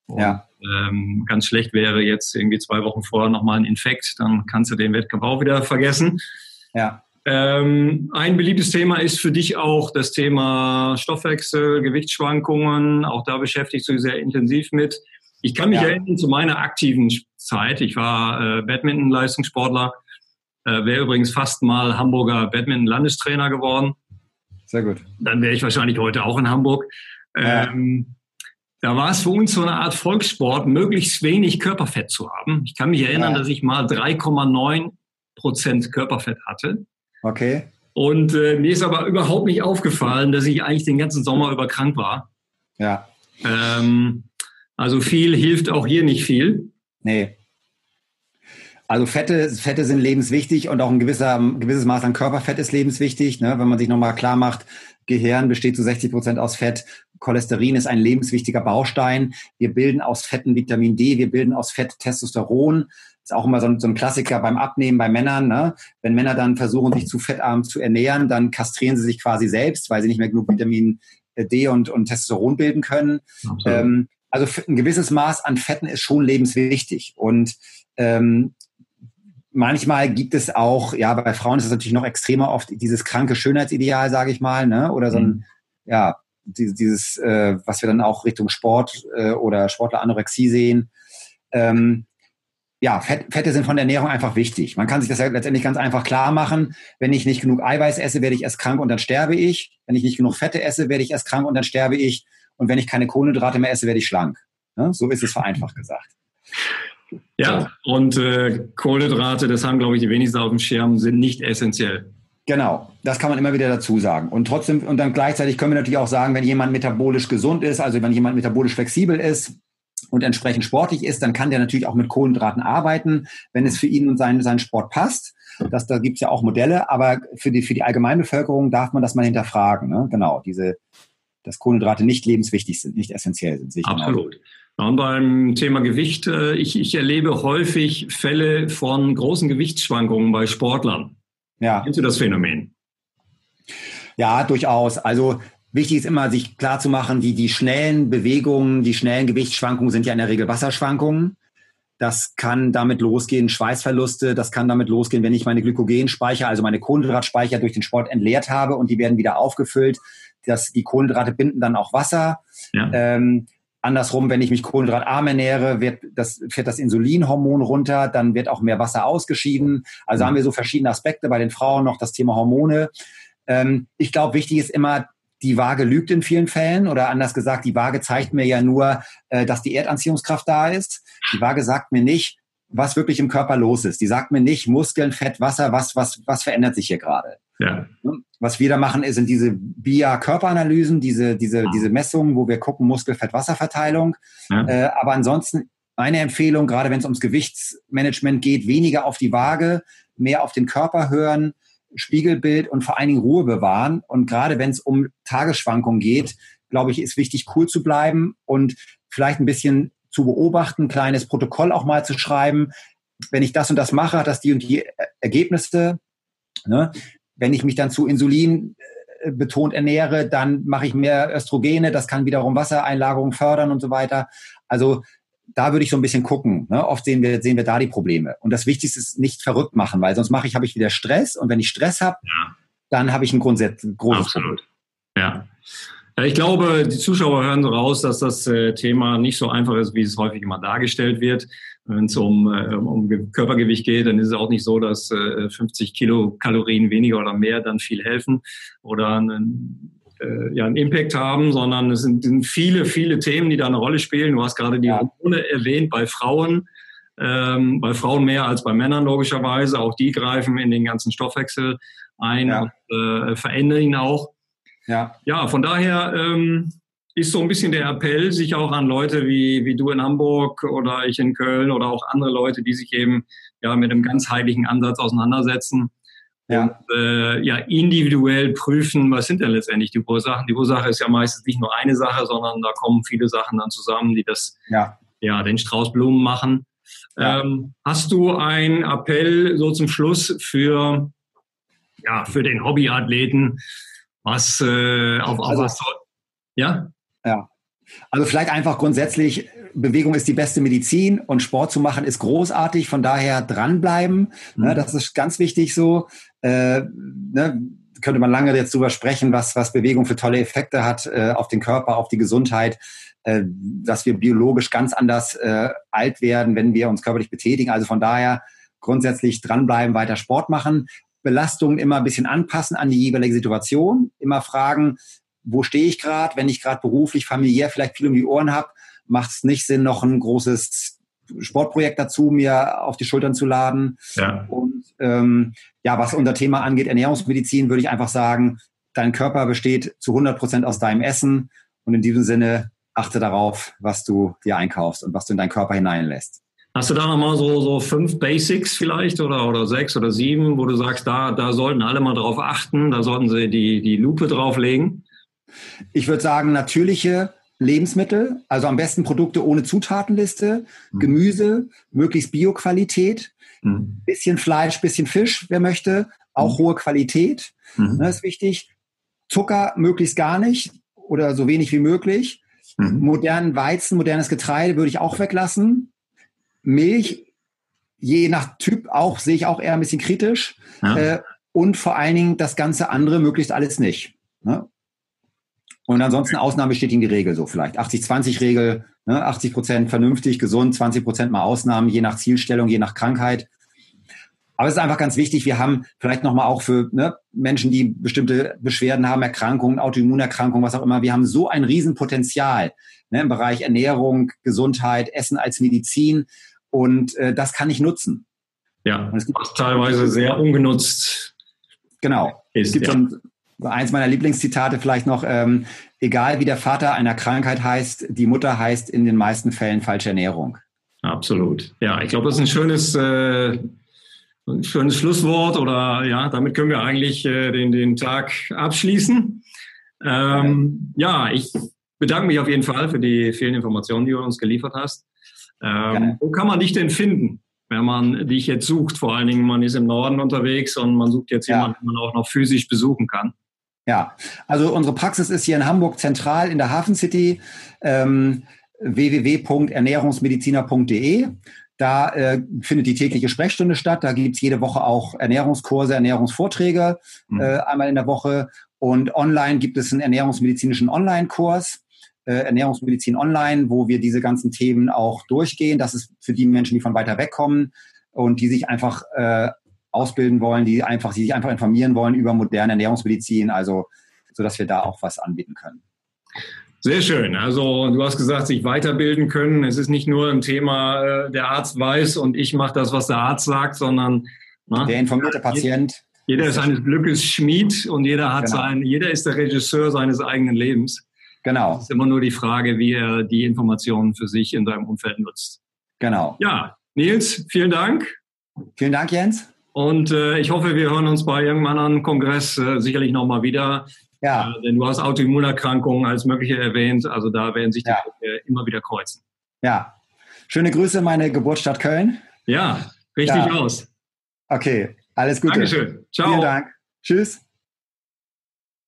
Und, ja. Ähm, ganz schlecht wäre jetzt irgendwie zwei Wochen vorher nochmal ein Infekt, dann kannst du den Wettkampf auch wieder vergessen. Ja. Ähm, ein beliebtes Thema ist für dich auch das Thema Stoffwechsel, Gewichtsschwankungen. Auch da beschäftigst du dich sehr intensiv mit. Ich kann mich ja. erinnern zu meiner aktiven Zeit. Ich war äh, Badminton-Leistungssportler, äh, wäre übrigens fast mal Hamburger Badminton-Landestrainer geworden. Sehr gut. Dann wäre ich wahrscheinlich heute auch in Hamburg. Ja. Ähm, da war es für uns so eine Art Volkssport, möglichst wenig Körperfett zu haben. Ich kann mich erinnern, ja. dass ich mal 3,9 Prozent Körperfett hatte. Okay. Und äh, mir ist aber überhaupt nicht aufgefallen, dass ich eigentlich den ganzen Sommer über krank war. Ja. Ähm, also viel hilft auch hier nicht viel. Nee. Also Fette, Fette sind lebenswichtig und auch ein gewisser, ein gewisses Maß an Körperfett ist lebenswichtig. Ne? Wenn man sich nochmal klar macht, Gehirn besteht zu 60 Prozent aus Fett. Cholesterin ist ein lebenswichtiger Baustein. Wir bilden aus Fetten Vitamin D, wir bilden aus Fett Testosteron ist auch immer so ein, so ein Klassiker beim Abnehmen bei Männern. Ne? Wenn Männer dann versuchen, sich zu fettarm zu ernähren, dann kastrieren sie sich quasi selbst, weil sie nicht mehr genug Vitamin D und, und Testosteron bilden können. Ähm, also ein gewisses Maß an Fetten ist schon lebenswichtig. Und ähm, manchmal gibt es auch, ja, bei Frauen ist es natürlich noch extremer oft dieses kranke Schönheitsideal, sage ich mal, ne? oder so ein, mhm. ja, dieses, dieses äh, was wir dann auch Richtung Sport äh, oder Sportler Anorexie sehen. Ähm, ja, Fett, Fette sind von der Ernährung einfach wichtig. Man kann sich das ja letztendlich ganz einfach klar machen. Wenn ich nicht genug Eiweiß esse, werde ich erst krank und dann sterbe ich. Wenn ich nicht genug Fette esse, werde ich erst krank und dann sterbe ich. Und wenn ich keine Kohlenhydrate mehr esse, werde ich schlank. Ja, so ist es vereinfacht gesagt. Ja, und äh, Kohlenhydrate, das haben, glaube ich, die wenigsten auf dem Schirm, sind nicht essentiell. Genau, das kann man immer wieder dazu sagen. Und trotzdem, und dann gleichzeitig können wir natürlich auch sagen, wenn jemand metabolisch gesund ist, also wenn jemand metabolisch flexibel ist, und entsprechend sportlich ist, dann kann der natürlich auch mit Kohlenhydraten arbeiten, wenn es für ihn und seinen, seinen Sport passt. Das, da gibt's ja auch Modelle, aber für die, für die Allgemeinbevölkerung darf man das mal hinterfragen. Ne? Genau, diese, dass Kohlenhydrate nicht lebenswichtig sind, nicht essentiell sind. Genau. Absolut. Und beim Thema Gewicht, äh, ich, ich erlebe häufig Fälle von großen Gewichtsschwankungen bei Sportlern. Ja. Kennst du das Phänomen? Ja, durchaus. Also Wichtig ist immer, sich klar zu machen, die, die schnellen Bewegungen, die schnellen Gewichtsschwankungen sind ja in der Regel Wasserschwankungen. Das kann damit losgehen, Schweißverluste, das kann damit losgehen, wenn ich meine Glykogenspeicher, also meine Kohlenhydratspeicher durch den Sport entleert habe und die werden wieder aufgefüllt. Das, die Kohlenhydrate binden dann auch Wasser. Ja. Ähm, andersrum, wenn ich mich kohlenhydratarm ernähre, wird das, fährt das Insulinhormon runter, dann wird auch mehr Wasser ausgeschieden. Also mhm. haben wir so verschiedene Aspekte bei den Frauen noch das Thema Hormone. Ähm, ich glaube, wichtig ist immer, die Waage lügt in vielen Fällen oder anders gesagt, die Waage zeigt mir ja nur, äh, dass die Erdanziehungskraft da ist. Die Waage sagt mir nicht, was wirklich im Körper los ist. Die sagt mir nicht Muskeln, Fett, Wasser, was, was, was verändert sich hier gerade. Ja. Was wir da machen, sind diese BIA-Körperanalysen, diese, diese, diese Messungen, wo wir gucken, Muskel, Fett, Wasserverteilung. Ja. Äh, aber ansonsten meine Empfehlung, gerade wenn es ums Gewichtsmanagement geht, weniger auf die Waage, mehr auf den Körper hören, Spiegelbild und vor allen Dingen Ruhe bewahren. Und gerade wenn es um Tagesschwankungen geht, glaube ich, ist wichtig, cool zu bleiben und vielleicht ein bisschen zu beobachten, ein kleines Protokoll auch mal zu schreiben. Wenn ich das und das mache, hat das die und die Ergebnisse. Ne? Wenn ich mich dann zu Insulin betont ernähre, dann mache ich mehr Östrogene, das kann wiederum Wassereinlagerung fördern und so weiter. Also da würde ich so ein bisschen gucken. Ne? Oft sehen wir, sehen wir da die Probleme. Und das Wichtigste ist nicht verrückt machen, weil sonst mache ich, habe ich wieder Stress und wenn ich Stress habe, ja. dann habe ich ein Grundsatz, großes Absolut. Problem. Ja. Ja, ich glaube, die Zuschauer hören raus, dass das äh, Thema nicht so einfach ist, wie es häufig immer dargestellt wird. Wenn es um, äh, um Körpergewicht geht, dann ist es auch nicht so, dass äh, 50 Kilokalorien weniger oder mehr dann viel helfen oder einen, äh, ja, einen Impact haben, sondern es sind, sind, viele, viele Themen, die da eine Rolle spielen. Du hast gerade die Hormone erwähnt bei Frauen. Ähm, bei Frauen mehr als bei Männern logischerweise. Auch die greifen in den ganzen Stoffwechsel ein ja. und äh, verändern ihn auch. Ja, ja von daher ähm, ist so ein bisschen der Appell, sich auch an Leute wie, wie du in Hamburg oder ich in Köln oder auch andere Leute, die sich eben ja mit einem ganzheitlichen Ansatz auseinandersetzen. Ja. Und, äh, ja, individuell prüfen, was sind denn letztendlich die Ursachen. Die Ursache ist ja meistens nicht nur eine Sache, sondern da kommen viele Sachen dann zusammen, die das, ja, ja den Strauß Blumen machen. Ja. Ähm, hast du einen Appell so zum Schluss für, ja, für den Hobbyathleten, was äh, auf, auf also, was soll. Ja? Ja. Also vielleicht einfach grundsätzlich, Bewegung ist die beste Medizin und Sport zu machen ist großartig, von daher dranbleiben. Ne, mhm. das ist ganz wichtig so. Äh, ne, könnte man lange jetzt drüber sprechen, was, was Bewegung für tolle Effekte hat äh, auf den Körper, auf die Gesundheit, äh, dass wir biologisch ganz anders äh, alt werden, wenn wir uns körperlich betätigen. Also von daher grundsätzlich dranbleiben, weiter Sport machen. Belastungen immer ein bisschen anpassen an die jeweilige Situation, immer fragen, wo stehe ich gerade, wenn ich gerade beruflich, familiär vielleicht viel um die Ohren habe, macht es nicht Sinn, noch ein großes Sportprojekt dazu mir auf die Schultern zu laden. Ja. Und ähm, ja, was unser Thema angeht, Ernährungsmedizin, würde ich einfach sagen, dein Körper besteht zu 100 Prozent aus deinem Essen und in diesem Sinne achte darauf, was du dir einkaufst und was du in deinen Körper hineinlässt. Hast du da nochmal so, so fünf Basics vielleicht oder, oder sechs oder sieben, wo du sagst, da, da sollten alle mal drauf achten, da sollten sie die, die Lupe drauflegen? Ich würde sagen, natürliche Lebensmittel, also am besten Produkte ohne Zutatenliste, mhm. Gemüse, möglichst Bioqualität, mhm. bisschen Fleisch, bisschen Fisch, wer möchte, auch mhm. hohe Qualität, mhm. das ist wichtig. Zucker möglichst gar nicht oder so wenig wie möglich. Mhm. Modernen Weizen, modernes Getreide würde ich auch weglassen. Milch, je nach Typ auch, sehe ich auch eher ein bisschen kritisch. Ja. Äh, und vor allen Dingen das ganze andere möglichst alles nicht. Ne? Und ansonsten Ausnahme bestätigen die Regel so vielleicht. 80-20-Regel, ne? 80 Prozent vernünftig, gesund, 20 Prozent mal Ausnahmen, je nach Zielstellung, je nach Krankheit. Aber es ist einfach ganz wichtig, wir haben vielleicht nochmal auch für ne, Menschen, die bestimmte Beschwerden haben, Erkrankungen, Autoimmunerkrankungen, was auch immer, wir haben so ein Riesenpotenzial ne, im Bereich Ernährung, Gesundheit, Essen als Medizin. Und äh, das kann ich nutzen. Ja, und es gibt was teilweise sehr ungenutzt. Genau. Ist, es gibt ja. so ein, eins meiner Lieblingszitate vielleicht noch, ähm, egal wie der Vater einer Krankheit heißt, die Mutter heißt in den meisten Fällen falsche Ernährung. Absolut. Ja, ich glaube, das ist ein schönes, äh, ein schönes Schlusswort oder ja, damit können wir eigentlich äh, den, den Tag abschließen. Ähm, ja, ich bedanke mich auf jeden Fall für die vielen Informationen, die du uns geliefert hast. Ähm, wo kann man dich denn finden, wenn man dich jetzt sucht? Vor allen Dingen, man ist im Norden unterwegs und man sucht jetzt ja. jemanden, den man auch noch physisch besuchen kann. Ja, also unsere Praxis ist hier in Hamburg zentral in der Hafen City. Ähm, www.ernährungsmediziner.de. Da äh, findet die tägliche Sprechstunde statt. Da gibt es jede Woche auch Ernährungskurse, Ernährungsvorträge mhm. äh, einmal in der Woche. Und online gibt es einen ernährungsmedizinischen Online-Kurs äh, Ernährungsmedizin online, wo wir diese ganzen Themen auch durchgehen. Das ist für die Menschen, die von weiter weg kommen und die sich einfach äh, ausbilden wollen, die einfach, die sich einfach informieren wollen über moderne Ernährungsmedizin, also so dass wir da auch was anbieten können. Sehr schön. Also du hast gesagt, sich weiterbilden können. Es ist nicht nur ein Thema, äh, der Arzt weiß und ich mache das, was der Arzt sagt, sondern na, ne? der informierte Patient. Jeder ist seines Glückes Schmied und jeder hat genau. sein, jeder ist der Regisseur seines eigenen Lebens. Genau. Es ist immer nur die Frage, wie er die Informationen für sich in seinem Umfeld nutzt. Genau. Ja, Nils, vielen Dank. Vielen Dank, Jens. Und äh, ich hoffe, wir hören uns bei irgendeinem anderen Kongress äh, sicherlich nochmal wieder. Ja. Äh, denn du hast Autoimmunerkrankungen als mögliche erwähnt. Also da werden sich die ja. immer wieder kreuzen. Ja. Schöne Grüße, meine Geburtsstadt Köln. Ja, richtig ja. aus. Okay, alles Gute. Dankeschön. Ciao. Vielen Dank. Tschüss.